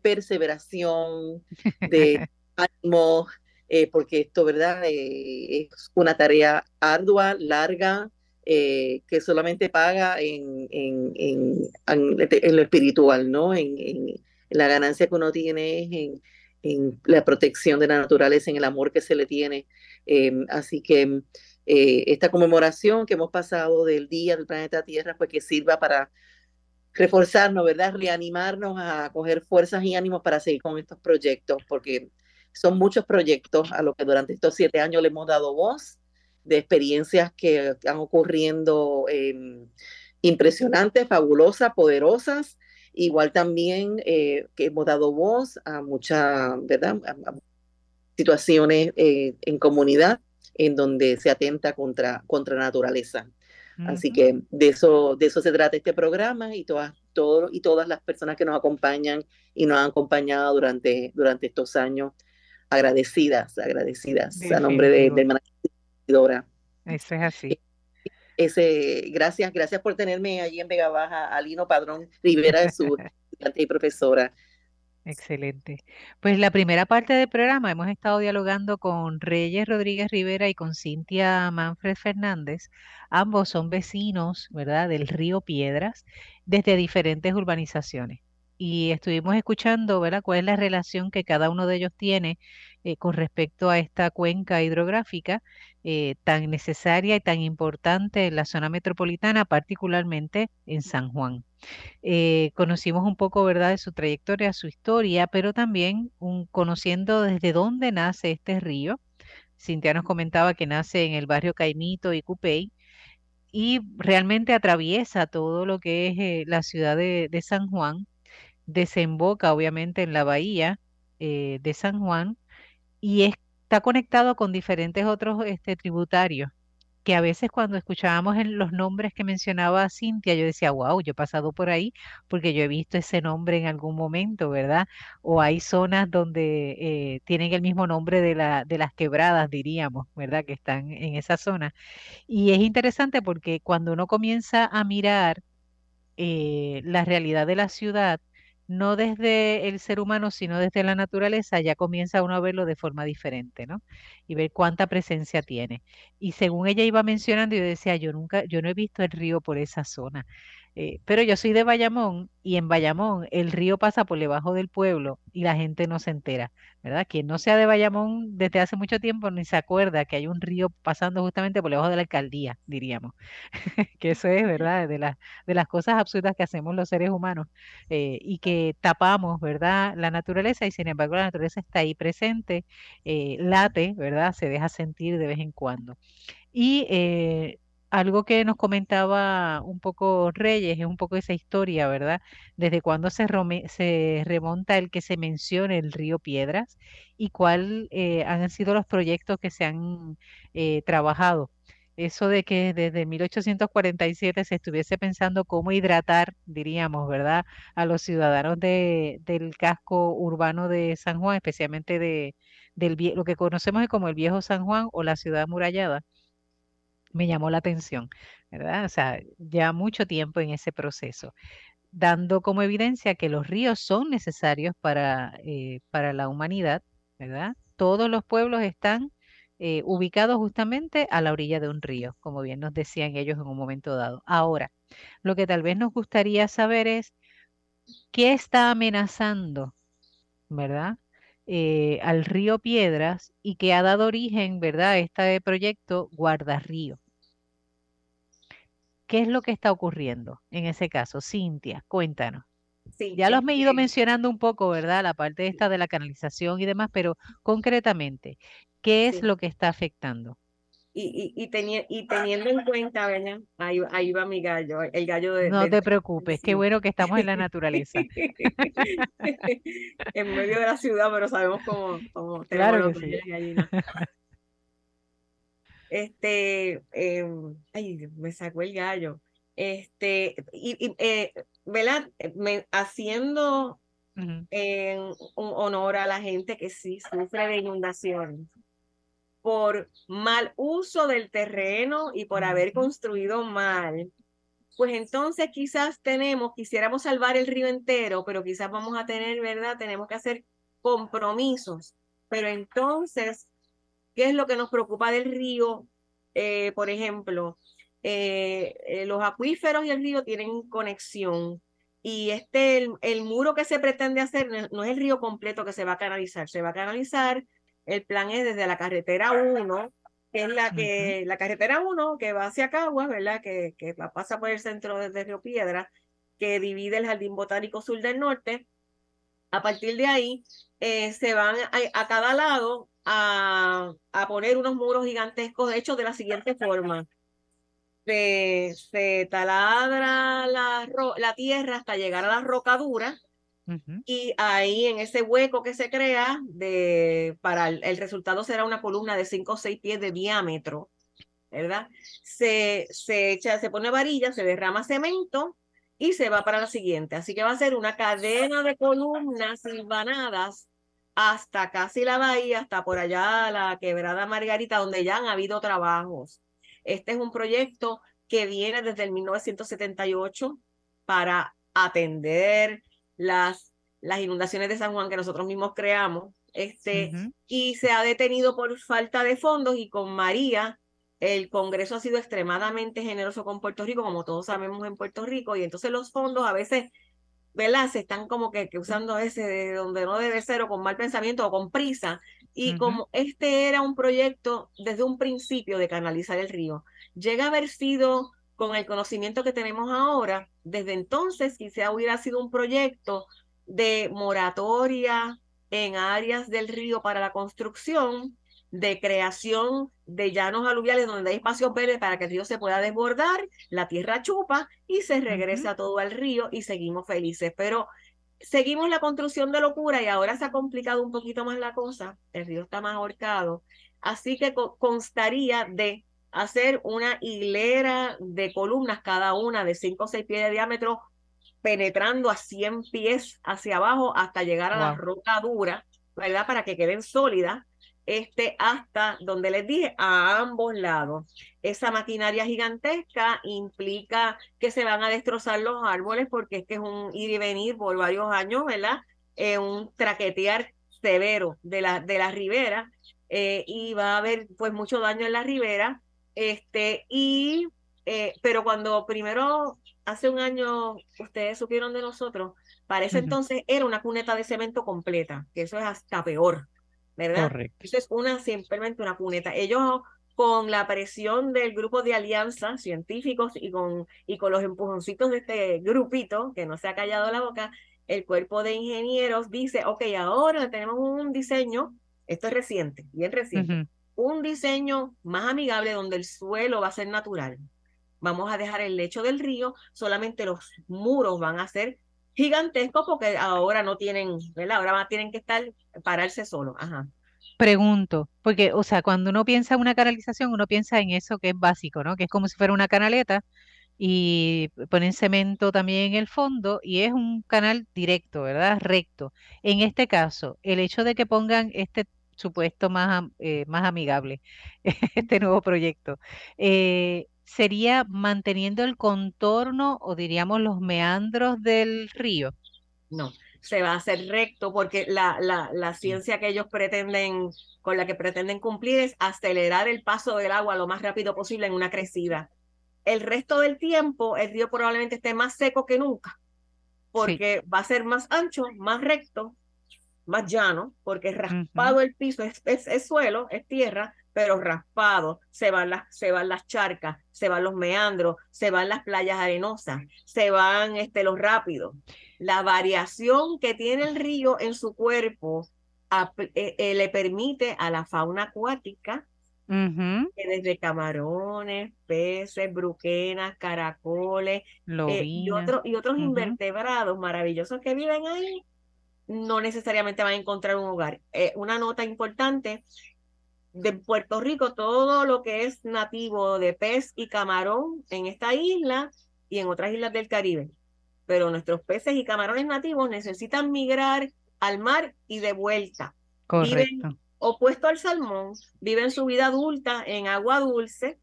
perseveración, de ánimo, eh, porque esto, ¿verdad? Eh, es una tarea ardua, larga, eh, que solamente paga en, en, lo espiritual, ¿no? En, la ganancia que uno tiene en, la protección de la naturaleza, en el amor que se le tiene. así que esta conmemoración que hemos pasado del Día del Planeta Tierra, pues que sirva para reforzarnos, ¿verdad? Reanimarnos a coger fuerzas y ánimos para seguir con estos proyectos, porque son muchos proyectos a los que durante estos siete años le hemos dado voz, de experiencias que están ocurriendo em, impresionantes, fabulosas, poderosas, igual también eh, que hemos dado voz a muchas, ¿verdad? situaciones eh, en comunidad en donde se atenta contra, contra naturaleza. Así que de eso, de eso se trata este programa y todas, todo, y todas las personas que nos acompañan y nos han acompañado durante, durante estos años, agradecidas, agradecidas a nombre de, de Dora. Eso es así. Ese, gracias, gracias por tenerme allí en Vega Baja, Alino Padrón Rivera, su estudiante y profesora. Excelente. Pues la primera parte del programa hemos estado dialogando con Reyes Rodríguez Rivera y con Cintia Manfred Fernández. Ambos son vecinos, ¿verdad?, del río Piedras, desde diferentes urbanizaciones. Y estuvimos escuchando, ¿verdad?, cuál es la relación que cada uno de ellos tiene eh, con respecto a esta cuenca hidrográfica eh, tan necesaria y tan importante en la zona metropolitana, particularmente en San Juan. Eh, conocimos un poco, ¿verdad?, de su trayectoria, su historia, pero también un, conociendo desde dónde nace este río. Cintia nos comentaba que nace en el barrio Caimito y Cupey y realmente atraviesa todo lo que es eh, la ciudad de, San Juan, desemboca obviamente en la bahía eh, de San Juan y está conectado con diferentes otros este, tributarios que a veces cuando escuchábamos los nombres que mencionaba Cintia, yo decía, wow, yo he pasado por ahí porque yo he visto ese nombre en algún momento, ¿verdad? O hay zonas donde eh, tienen el mismo nombre de, la, de las quebradas, diríamos, ¿verdad? Que están en esa zona. Y es interesante porque cuando uno comienza a mirar eh, la realidad de la ciudad, no desde el ser humano, sino desde la naturaleza, ya comienza uno a verlo de forma diferente, ¿no? Y ver cuánta presencia tiene. Y según ella iba mencionando, yo decía, yo nunca, yo no he visto el río por esa zona. Eh, pero yo soy de Bayamón y en Bayamón el río pasa por debajo del pueblo y la gente no se entera, ¿verdad? Quien no sea de Bayamón desde hace mucho tiempo ni se acuerda que hay un río pasando justamente por debajo de la alcaldía, diríamos. que eso es, ¿verdad? De, las de las cosas absurdas que hacemos los seres humanos eh, y que tapamos, ¿verdad? La naturaleza y sin embargo la naturaleza está ahí presente, eh, late, ¿verdad? Se deja sentir de vez en cuando. Y algo que nos comentaba un poco Reyes, es un poco esa historia, ¿verdad? Desde cuándo se, se remonta el que se mencione el río Piedras y cuáles eh, han sido los proyectos que se han eh, trabajado. Eso de que desde 1847 se estuviese pensando cómo hidratar, diríamos, ¿verdad?, a los ciudadanos de, del casco urbano de San Juan, especialmente de, del, lo que conocemos como el viejo San Juan o la ciudad amurallada me llamó la atención, ¿verdad? O sea, ya mucho tiempo en ese proceso, dando como evidencia que los ríos son necesarios para, eh, para la humanidad, ¿verdad? Todos los pueblos están eh, ubicados justamente a la orilla de un río, como bien nos decían ellos en un momento dado. Ahora, lo que tal vez nos gustaría saber es qué está amenazando, ¿verdad? Eh, al río Piedras y que ha dado origen, ¿verdad?, a este proyecto Guardarrío. ¿Qué es lo que está ocurriendo en ese caso? Cintia, cuéntanos. Sí, ya los he ido mencionando un poco, ¿verdad? La parte esta de la canalización y demás, pero concretamente, ¿qué es lo que está afectando? Y, y, y, teniendo en cuenta, ¿verdad? Ahí, ahí, va mi gallo, el gallo de... No te preocupes, qué bueno que estamos en la naturaleza. en medio de la ciudad, pero sabemos cómo... cómo claro que sí. Este, em, ay, me sacó el gallo. Este, y, eh, ¿verdad? Me, haciendo un honor a la gente que sí sufre de inundaciones por mal uso del terreno y por haber construido mal, pues entonces quizás tenemos, quisiéramos salvar el río entero, pero quizás vamos a tener, ¿verdad? Tenemos que hacer compromisos. Pero entonces ¿Qué es lo que nos preocupa del río? Eh, por ejemplo, eh, eh, los acuíferos y el río tienen conexión y este, el, muro que se pretende hacer no es el río completo que se va a canalizar, se va a canalizar, el plan es desde la carretera 1, que es la que, la carretera 1 que va hacia Caguas, ¿verdad? Que, que pasa por el centro de Río Piedra, que divide el Jardín Botánico Sur del Norte. A partir de ahí, se van a, cada lado a, a, poner unos muros gigantescos hechos de la siguiente forma. Se, se taladra la, la, tierra hasta llegar a la rocadura y ahí en ese hueco que se crea, de, para el, el, resultado será una columna de 5 o 6 pies de diámetro, ¿verdad? Se, se, echa, se pone varilla, se derrama cemento y se va para la siguiente. Así que va a ser una cadena de columnas silvanadas hasta casi la bahía, hasta por allá la quebrada Margarita, donde ya han habido trabajos. Este es un proyecto que viene desde el 1978 para atender las, las inundaciones de San Juan que nosotros mismos creamos. Este, Y se ha detenido por falta de fondos y con María el Congreso ha sido extremadamente generoso con Puerto Rico, como todos sabemos en Puerto Rico, y entonces los fondos a veces ¿verdad? Se están como que, usando ese de donde no debe ser o con mal pensamiento o con prisa. Y como este era un proyecto desde un principio de canalizar el río, llega a haber sido con el conocimiento que tenemos ahora, desde entonces quizá hubiera sido un proyecto de moratoria en áreas del río para la construcción, de creación de llanos aluviales donde hay espacios verdes para que el río se pueda desbordar, la tierra chupa y se regresa todo al río y seguimos felices. Pero seguimos la construcción de locura y ahora se ha complicado un poquito más la cosa, el río está más ahorcado, así que constaría de hacer una hilera de columnas, cada una de 5 o 6 pies de diámetro, penetrando a 100 pies hacia abajo hasta llegar a la roca dura, ¿verdad? Para que queden sólidas, este, hasta donde les dije, a ambos lados. Esa maquinaria gigantesca implica que se van a destrozar los árboles porque es que es un ir y venir por varios años, ¿verdad? Eh, un traquetear severo de la, de la ribera eh, y va a haber pues mucho daño en la ribera. Este, y, eh, pero cuando primero, hace un año, ustedes supieron de nosotros, para ese entonces era una cuneta de cemento completa, que eso es hasta peor, ¿verdad? Correcto. Eso es una, simplemente una cuneta. Ellos con la presión del grupo de alianza científicos y con, y con los empujoncitos de este grupito, que no se ha callado la boca, el cuerpo de ingenieros dice, ok, ahora tenemos un diseño esto es reciente, bien reciente, un diseño más amigable donde el suelo va a ser natural. Vamos a dejar el lecho del río, solamente los muros van a ser gigantescos porque ahora no tienen, ¿verdad? Ahora tienen que estar, pararse solo. Ajá. Pregunto, porque, o sea, cuando uno piensa en una canalización, uno piensa en eso que es básico, ¿no? Que es como si fuera una canaleta y ponen cemento también en el fondo y es un canal directo, ¿verdad? Recto. En este caso, el hecho de que pongan este supuesto más, eh, más amigable, este nuevo proyecto, eh, sería manteniendo el contorno o diríamos los meandros del río. No, se va a hacer recto porque la, la, la mm. ciencia que ellos pretenden, con la que pretenden cumplir es acelerar el paso del agua lo más rápido posible en una crecida el resto del tiempo el río probablemente esté más seco que nunca, porque va a ser más ancho, más recto, más llano, porque raspado el piso, es, es, suelo, es tierra, pero raspado, se van, las, se van las charcas, se van los meandros, se van las playas arenosas, se van este, los rápidos. La variación que tiene el río en su cuerpo eh, eh, le permite a la fauna acuática desde camarones, peces, bruquenas, caracoles eh, y, y otros invertebrados maravillosos que viven ahí, no necesariamente van a encontrar un hogar. Eh, una nota importante, de Puerto Rico, todo lo que es nativo de pez y camarón en esta isla y en otras islas del Caribe. Pero nuestros peces y camarones nativos necesitan migrar al mar y de vuelta. Correcto opuesto al salmón, viven su vida adulta en agua dulce,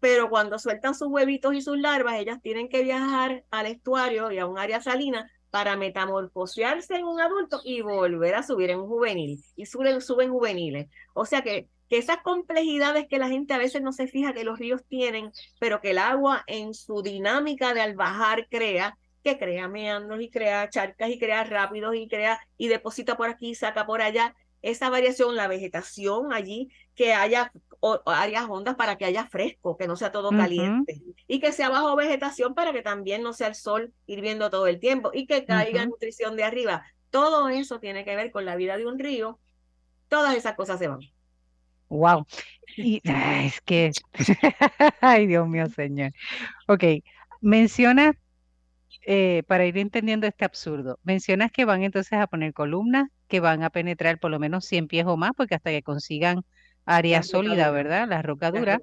pero cuando sueltan sus huevitos y sus larvas, ellas tienen que viajar al estuario y a un área salina para metamorfosearse en un adulto y volver a subir en un juvenil. Y suben, suben juveniles. O sea que, que esas complejidades que la gente a veces no se fija que los ríos tienen, pero que el agua en su dinámica de al bajar crea, que crea meandros y crea charcas y crea rápidos y crea y deposita por aquí, saca por allá esa variación, la vegetación allí, que haya áreas hondas para que haya fresco, que no sea todo caliente, y que sea bajo vegetación para que también no sea el sol hirviendo todo el tiempo y que caiga nutrición de arriba. Todo eso tiene que ver con la vida de un río. Todas esas cosas se van. Wow. Y es que, ay Dios mío, señor. Ok, menciona eh, para ir entendiendo este absurdo, mencionas que van entonces a poner columnas que van a penetrar por lo menos 100 pies o más, porque hasta que consigan área sólida, ¿verdad? La roca dura.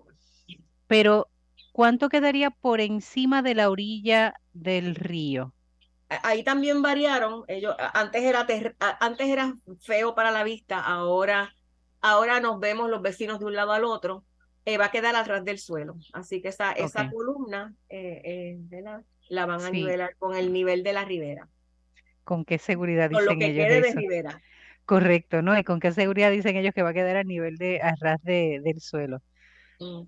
Pero, ¿cuánto quedaría por encima de la orilla del río? Ahí también variaron. Ellos, antes era antes era feo para la vista, ahora, ahora nos vemos los vecinos de un lado al otro. Eh, va a quedar atrás del suelo. Así que esa, esa columna eh, eh la, la van a nivelar con el nivel de la ribera. ¿Con qué seguridad dicen con lo que ellos quede de ribera. Correcto, ¿no? ¿Y con qué seguridad dicen ellos que va a quedar a nivel de a ras de, del suelo? Mm.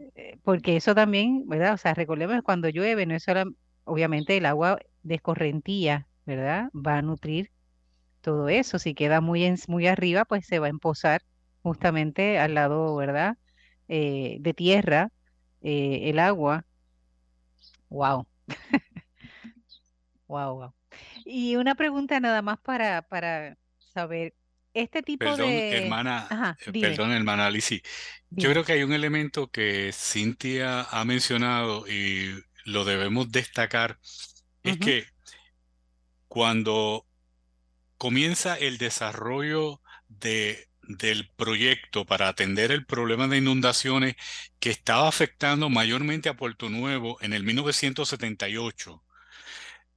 Porque eso también, ¿verdad? O sea, recordemos que cuando llueve, no es solo, obviamente el agua de escorrentía, ¿verdad? Va a nutrir todo eso. Si queda muy, en, muy arriba, pues se va a empozar justamente al lado, ¿verdad? Eh, de tierra, eh, el agua. Wow. Wow, wow. Y una pregunta nada más para, para saber, este tipo Perdón, de... hermana, eh, perdón, hermana Alicia. Yo creo que hay un elemento que Cintia ha mencionado y lo debemos destacar, es que cuando comienza el desarrollo de del proyecto para atender el problema de inundaciones que estaba afectando mayormente a Puerto Nuevo en el 1978,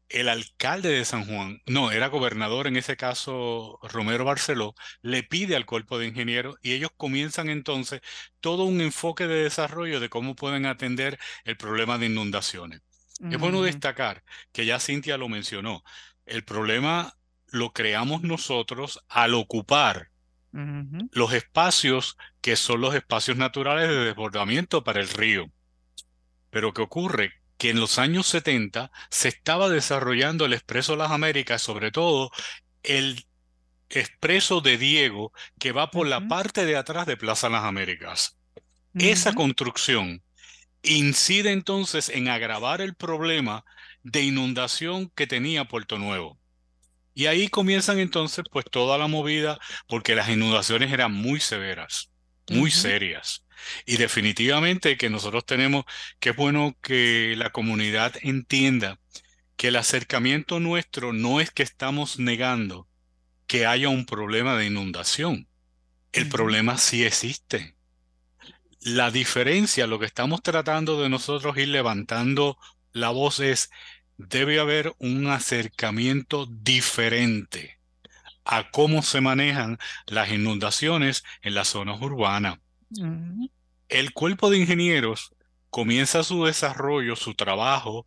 el alcalde de San Juan, no, era gobernador en ese caso, Romero Barceló, le pide al cuerpo de ingenieros y ellos comienzan entonces todo un enfoque de desarrollo de cómo pueden atender el problema de inundaciones. Es bueno destacar que ya Cintia lo mencionó, el problema lo creamos nosotros al ocupar los espacios que son los espacios naturales de desbordamiento para el río. Pero ¿qué ocurre? Que en los años 70 se estaba desarrollando el Expreso Las Américas, sobre todo el Expreso de Diego, que va por la parte de atrás de Plaza Las Américas. Esa construcción incide entonces en agravar el problema de inundación que tenía Puerto Nuevo. Y ahí comienzan entonces pues toda la movida porque las inundaciones eran muy severas, muy serias. Y definitivamente que nosotros tenemos, que es bueno que la comunidad entienda que el acercamiento nuestro no es que estamos negando que haya un problema de inundación. El problema sí existe. La diferencia, lo que estamos tratando de nosotros ir levantando la voz es debe haber un acercamiento diferente a cómo se manejan las inundaciones en las zonas urbanas. El cuerpo de ingenieros comienza su desarrollo, su trabajo,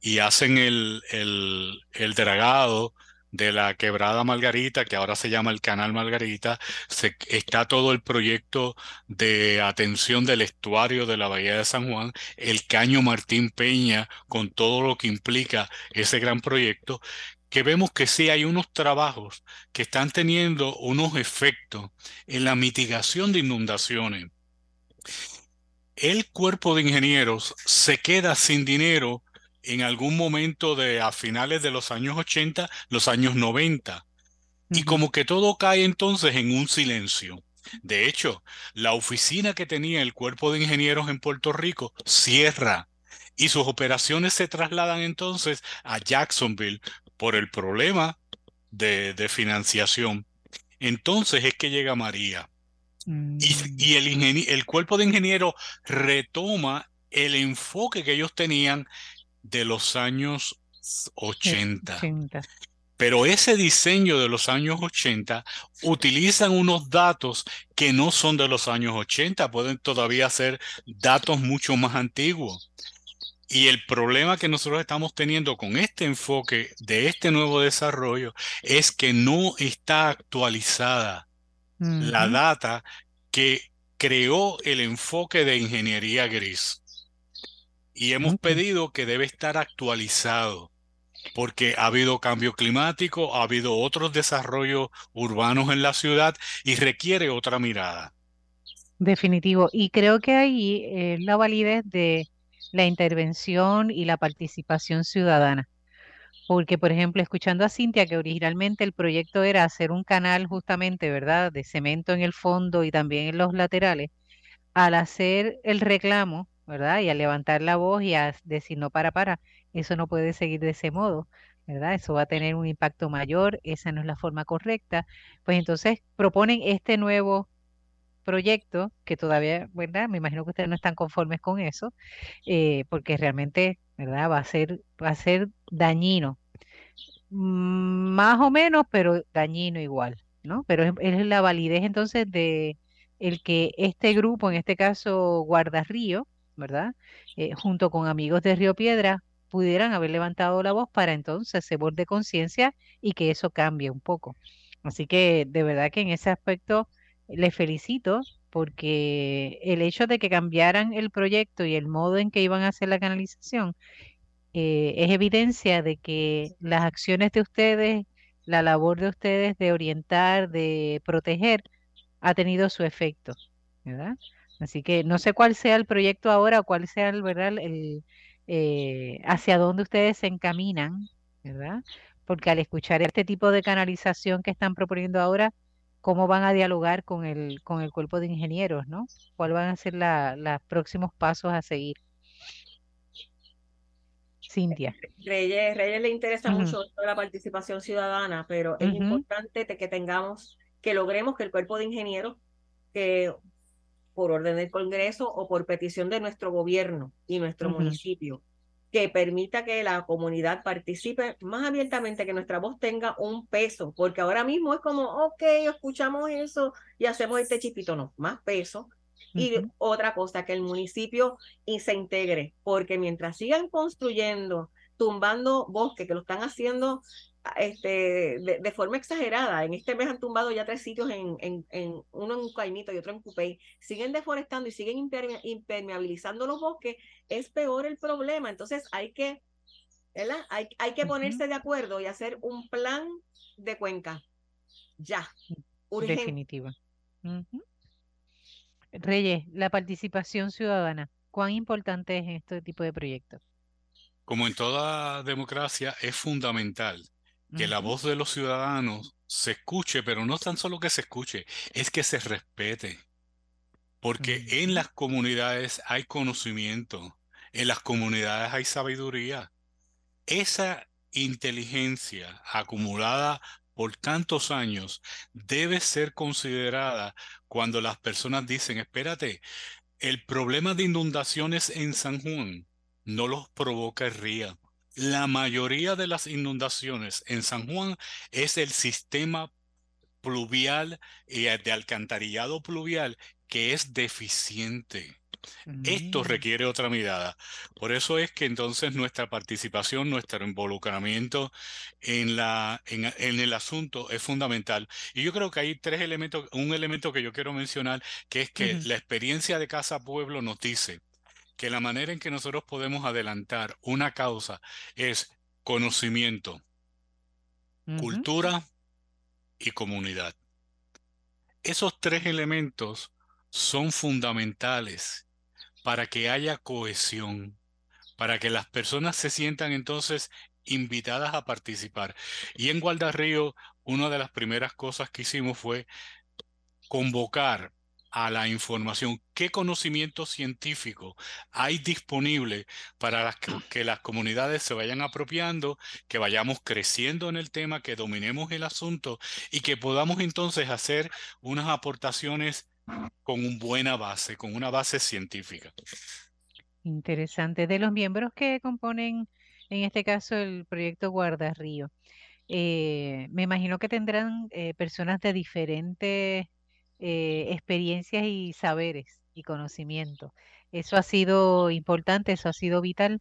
y hacen el, el, el dragado de la quebrada Margarita, que ahora se llama el Canal Margarita, se, está todo el proyecto de atención del estuario de la Bahía de San Juan, el Caño Martín Peña, con todo lo que implica ese gran proyecto, que vemos que sí hay unos trabajos que están teniendo unos efectos en la mitigación de inundaciones. El cuerpo de ingenieros se queda sin dinero en algún momento de a finales de los años 80, los años 90. Y como que todo cae entonces en un silencio. De hecho, la oficina que tenía el cuerpo de ingenieros en Puerto Rico cierra y sus operaciones se trasladan entonces a Jacksonville por el problema de, financiación. Entonces es que llega María. Y, mm. y el, el cuerpo de ingenieros retoma el enfoque que ellos tenían de los años 80. Pero ese diseño de los años 80 utilizan unos datos que no son de los años 80, pueden todavía ser datos mucho más antiguos. Y el problema que nosotros estamos teniendo con este enfoque de este nuevo desarrollo es que no está actualizada la data que creó el enfoque de ingeniería gris y hemos pedido que debe estar actualizado porque ha habido cambio climático, ha habido otros desarrollos urbanos en la ciudad y requiere otra mirada. Definitivo. Y creo que ahí es la validez de la intervención y la participación ciudadana. Porque, por ejemplo, escuchando a Cintia, que originalmente el proyecto era hacer un canal justamente, ¿verdad?, de cemento en el fondo y también en los laterales, al hacer el reclamo ¿verdad? Y a levantar la voz y a decir no para, para, eso no puede seguir de ese modo, ¿verdad? Eso va a tener un impacto mayor, esa no es la forma correcta. Pues entonces proponen este nuevo proyecto que todavía, ¿verdad? Me imagino que ustedes no están conformes con eso, eh, porque realmente, ¿verdad? Va a ser, va a ser dañino. Mm, más o menos, pero dañino igual, ¿no? Pero es, es la validez entonces de el que este grupo, en este caso Guardarrío, ¿verdad? Eh, junto con amigos de Río Piedra, pudieran haber levantado la voz para entonces se de conciencia y que eso cambie un poco. Así que de verdad que en ese aspecto les felicito porque el hecho de que cambiaran el proyecto y el modo en que iban a hacer la canalización eh, es evidencia de que las acciones de ustedes, la labor de ustedes de orientar, de proteger, ha tenido su efecto, ¿verdad? Así que no sé cuál sea el proyecto ahora, cuál sea el, ¿verdad? El, eh, hacia dónde ustedes se encaminan, ¿verdad? Porque al escuchar este tipo de canalización que están proponiendo ahora, ¿cómo van a dialogar con el, con el cuerpo de ingenieros, ¿no? ¿Cuáles van a ser los próximos pasos a seguir? Cintia. Reyes, Reyes le interesa mucho la participación ciudadana, pero es importante que tengamos que logremos que el cuerpo de ingenieros, que por orden del Congreso o por petición de nuestro gobierno y nuestro municipio, que permita que la comunidad participe más abiertamente, que nuestra voz tenga un peso, porque ahora mismo es como, ok, escuchamos eso y hacemos este chipito, no, más peso. Y otra cosa, que el municipio y se integre, porque mientras sigan construyendo, tumbando bosque, que lo están haciendo este, de, forma exagerada. En este mes han tumbado ya tres sitios, en, en, en uno en Caimito y otro en Cupey. Siguen deforestando y siguen impermeabilizando los bosques. Es peor el problema. Entonces hay que, ¿verdad? Hay, hay que ponerse de acuerdo y hacer un plan de cuenca. Ya. Urgente. Definitiva. Reyes, la participación ciudadana, ¿cuán importante es este tipo de proyectos? Como en toda democracia, es fundamental que la voz de los ciudadanos se escuche, pero no tan solo que se escuche, es que se respete. Porque en las comunidades hay conocimiento, en las comunidades hay sabiduría. Esa inteligencia acumulada por tantos años debe ser considerada cuando las personas dicen, espérate, el problema de inundaciones en San Juan no los provoca el río, la mayoría de las inundaciones en San Juan es el sistema pluvial y eh, de alcantarillado pluvial que es deficiente. Esto mm. requiere otra mirada. Por eso es que entonces nuestra participación, nuestro involucramiento en, la, en, el asunto es fundamental. Y yo creo que hay tres elementos, un elemento que yo quiero mencionar, que es que la experiencia de Casa Pueblo nos dice que la manera en que nosotros podemos adelantar una causa es conocimiento, cultura y comunidad. Esos tres elementos son fundamentales para que haya cohesión, para que las personas se sientan entonces invitadas a participar. Y en Gualdarrío, una de las primeras cosas que hicimos fue convocar a la información, qué conocimiento científico hay disponible para que las comunidades se vayan apropiando, que vayamos creciendo en el tema, que dominemos el asunto y que podamos entonces hacer unas aportaciones con una buena base, con una base científica. Interesante. De los miembros que componen, en este caso, el proyecto Guarda Río, eh, me imagino que tendrán eh, personas de diferentes eh, experiencias y saberes y conocimiento. Eso ha sido importante, eso ha sido vital.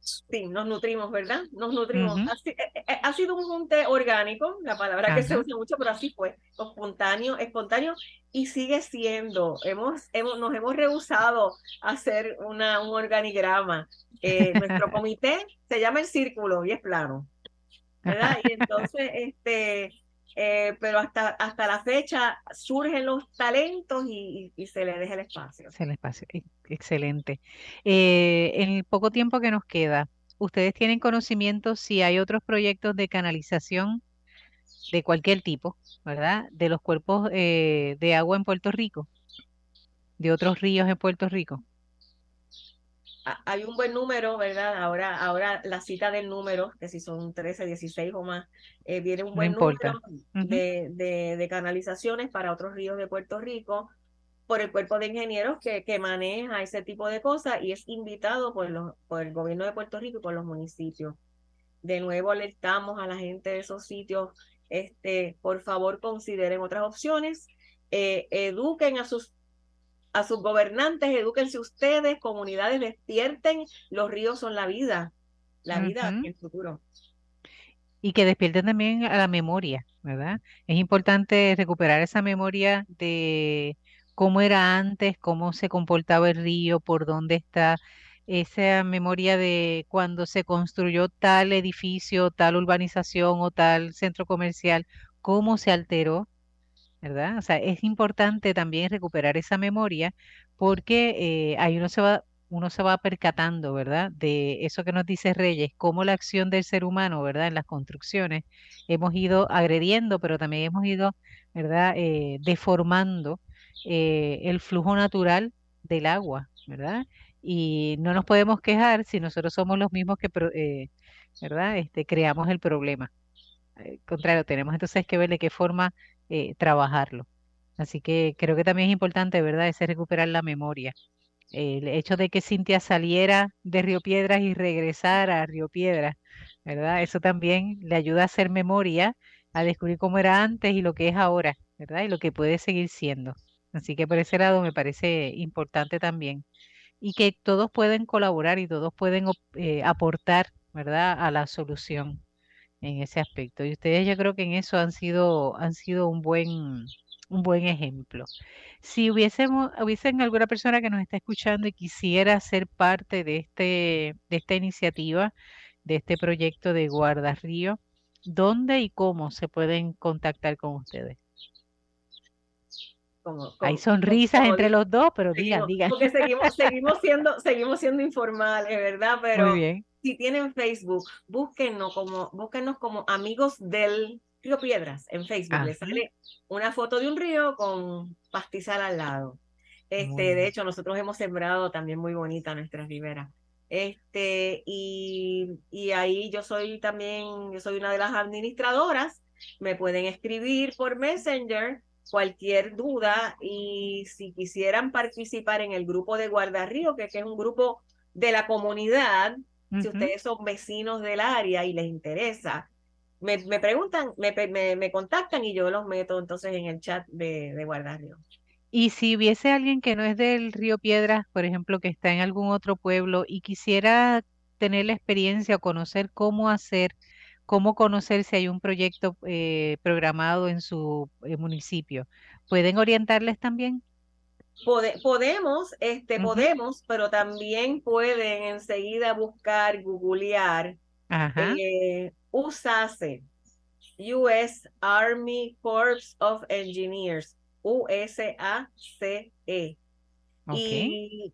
Sí, nos nutrimos, ¿verdad? Nos nutrimos. Eh, eh, ha sido un junte orgánico, la palabra que se usa mucho, pero así fue, espontáneo, espontáneo, y sigue siendo. Hemos, hemos, nos hemos rehusado a hacer una, un organigrama. nuestro comité se llama el círculo y es plano. ¿verdad? Y entonces, este, eh, pero hasta, hasta la fecha surgen los talentos y, se le deja el espacio. El espacio, excelente. Eh, en el poco tiempo que nos queda, ¿ustedes tienen conocimiento si hay otros proyectos de canalización de cualquier tipo, ¿verdad? De los cuerpos eh, de agua en Puerto Rico, de otros ríos en Puerto Rico hay un buen número, ¿verdad? Ahora, ahora la cita del número, que si son 13, 16 o más, eh, viene un buen número de, de, canalizaciones para otros ríos de Puerto Rico por el cuerpo de ingenieros que, que maneja ese tipo de cosas y es invitado por, los, por el gobierno de Puerto Rico y por los municipios. De nuevo alertamos a la gente de esos sitios, este, por favor consideren otras opciones, eh, eduquen a sus a sus gobernantes, edúquense ustedes, comunidades, despierten, los ríos son la vida, la vida en el futuro. Y que despierten también a la memoria, ¿verdad? Es importante recuperar esa memoria de cómo era antes, cómo se comportaba el río, por dónde está, esa memoria de cuando se construyó tal edificio, tal urbanización o tal centro comercial, cómo se alteró ¿verdad? O sea, es importante también recuperar esa memoria porque eh, ahí uno se va, uno se va percatando, ¿verdad? De eso que nos dice Reyes, cómo la acción del ser humano, ¿verdad? En las construcciones hemos ido agrediendo, pero también hemos ido, ¿verdad? Eh, deformando eh, el flujo natural del agua, ¿verdad? Y no nos podemos quejar si nosotros somos los mismos que, ¿verdad? Este, creamos el problema. Al contrario, tenemos entonces que ver de qué forma eh, trabajarlo. Así que creo que también es importante, ¿verdad?, ese recuperar la memoria. El hecho de que Cintia saliera de Río Piedras y regresara a Río Piedras, ¿verdad? Eso también le ayuda a hacer memoria, a descubrir cómo era antes y lo que es ahora, ¿verdad? Y lo que puede seguir siendo. Así que por ese lado me parece importante también. Y que todos pueden colaborar y todos pueden eh, aportar, ¿verdad?, a la solución en ese aspecto. Y ustedes yo creo que en eso han sido, han sido un buen, un buen ejemplo. Si hubiésemos, hubiesen alguna persona que nos está escuchando y quisiera ser parte de, este, de esta iniciativa, de este proyecto de Guarda Río, ¿dónde y cómo se pueden contactar con ustedes? Hay sonrisas entre los dos, pero digan, digan. Porque seguimos, seguimos, siendo, seguimos siendo informales, ¿verdad? Pero si tienen Facebook, búsquenos como, búsquenos como amigos del Río Piedras en Facebook. Le sale una foto de un río con pastizal al lado. Este, de hecho, nosotros hemos sembrado también muy bonita nuestras riberas. Este, y, y ahí yo soy también, yo soy una de las administradoras. Me pueden escribir por Messenger cualquier duda y si quisieran participar en el grupo de Guardarrío, que, que es un grupo de la comunidad, si ustedes son vecinos del área y les interesa, me, me preguntan, me, me, me, contactan y yo los meto entonces en el chat de, de Guardarrío. Y si hubiese alguien que no es del Río Piedras, por ejemplo, que está en algún otro pueblo y quisiera tener la experiencia o conocer cómo hacer cómo conocer si hay un proyecto eh, programado en su eh, municipio. ¿Pueden orientarles también? Podemos, este, podemos, pero también pueden enseguida buscar, googlear eh, USACE, US Army Corps of Engineers, USACE. Y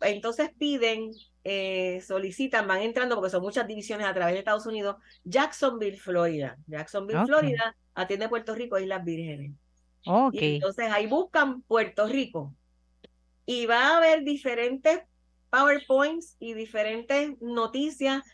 entonces piden eh, solicitan, van entrando, porque son muchas divisiones a través de Estados Unidos, Jacksonville, Florida. Jacksonville, Florida, atiende Puerto Rico, Islas Vírgenes. Y entonces ahí buscan Puerto Rico. Y va a haber diferentes PowerPoints y diferentes noticias.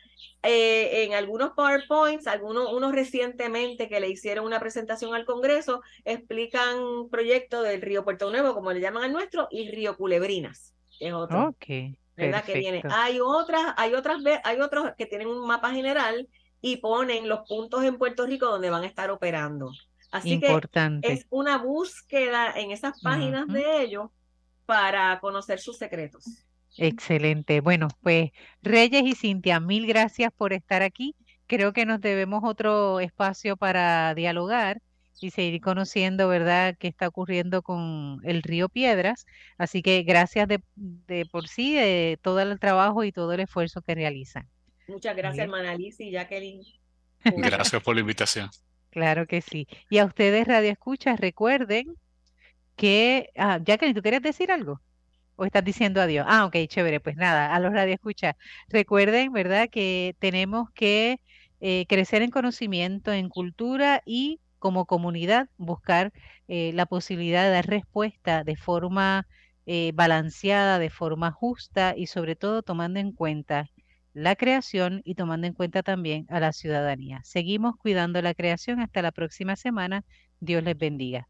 Eh, en algunos PowerPoints, algunos unos recientemente que le hicieron una presentación al Congreso, explican proyectos del Río Puerto Nuevo, como le llaman al nuestro, y Río Culebrinas, es otro. Okay. ¿verdad? Que viene. Hay otras, hay otras, hay otros que tienen un mapa general y ponen los puntos en Puerto Rico donde van a estar operando. Así que es una búsqueda en esas páginas de ellos para conocer sus secretos. Excelente. Bueno, pues Reyes y Cintia, mil gracias por estar aquí. Creo que nos debemos otro espacio para dialogar y seguir conociendo, ¿verdad?, qué está ocurriendo con el río Piedras. Así que gracias de, de por sí de todo el trabajo y todo el esfuerzo que realizan. Muchas gracias, hermana Alicia y Jacqueline. Gracias por la invitación. Claro que sí. Y a ustedes, Radio Escuchas, recuerden que... Ah, Jacqueline, ¿tú quieres decir algo? ¿O estás diciendo adiós? Ah, ok, chévere. Pues nada, a los Radio Escuchas, recuerden, ¿verdad?, que tenemos que eh, crecer en conocimiento, en cultura y como comunidad buscar eh, la posibilidad de dar respuesta de forma eh, balanceada, de forma justa y sobre todo tomando en cuenta la creación y tomando en cuenta también a la ciudadanía. Seguimos cuidando la creación hasta la próxima semana. Dios les bendiga.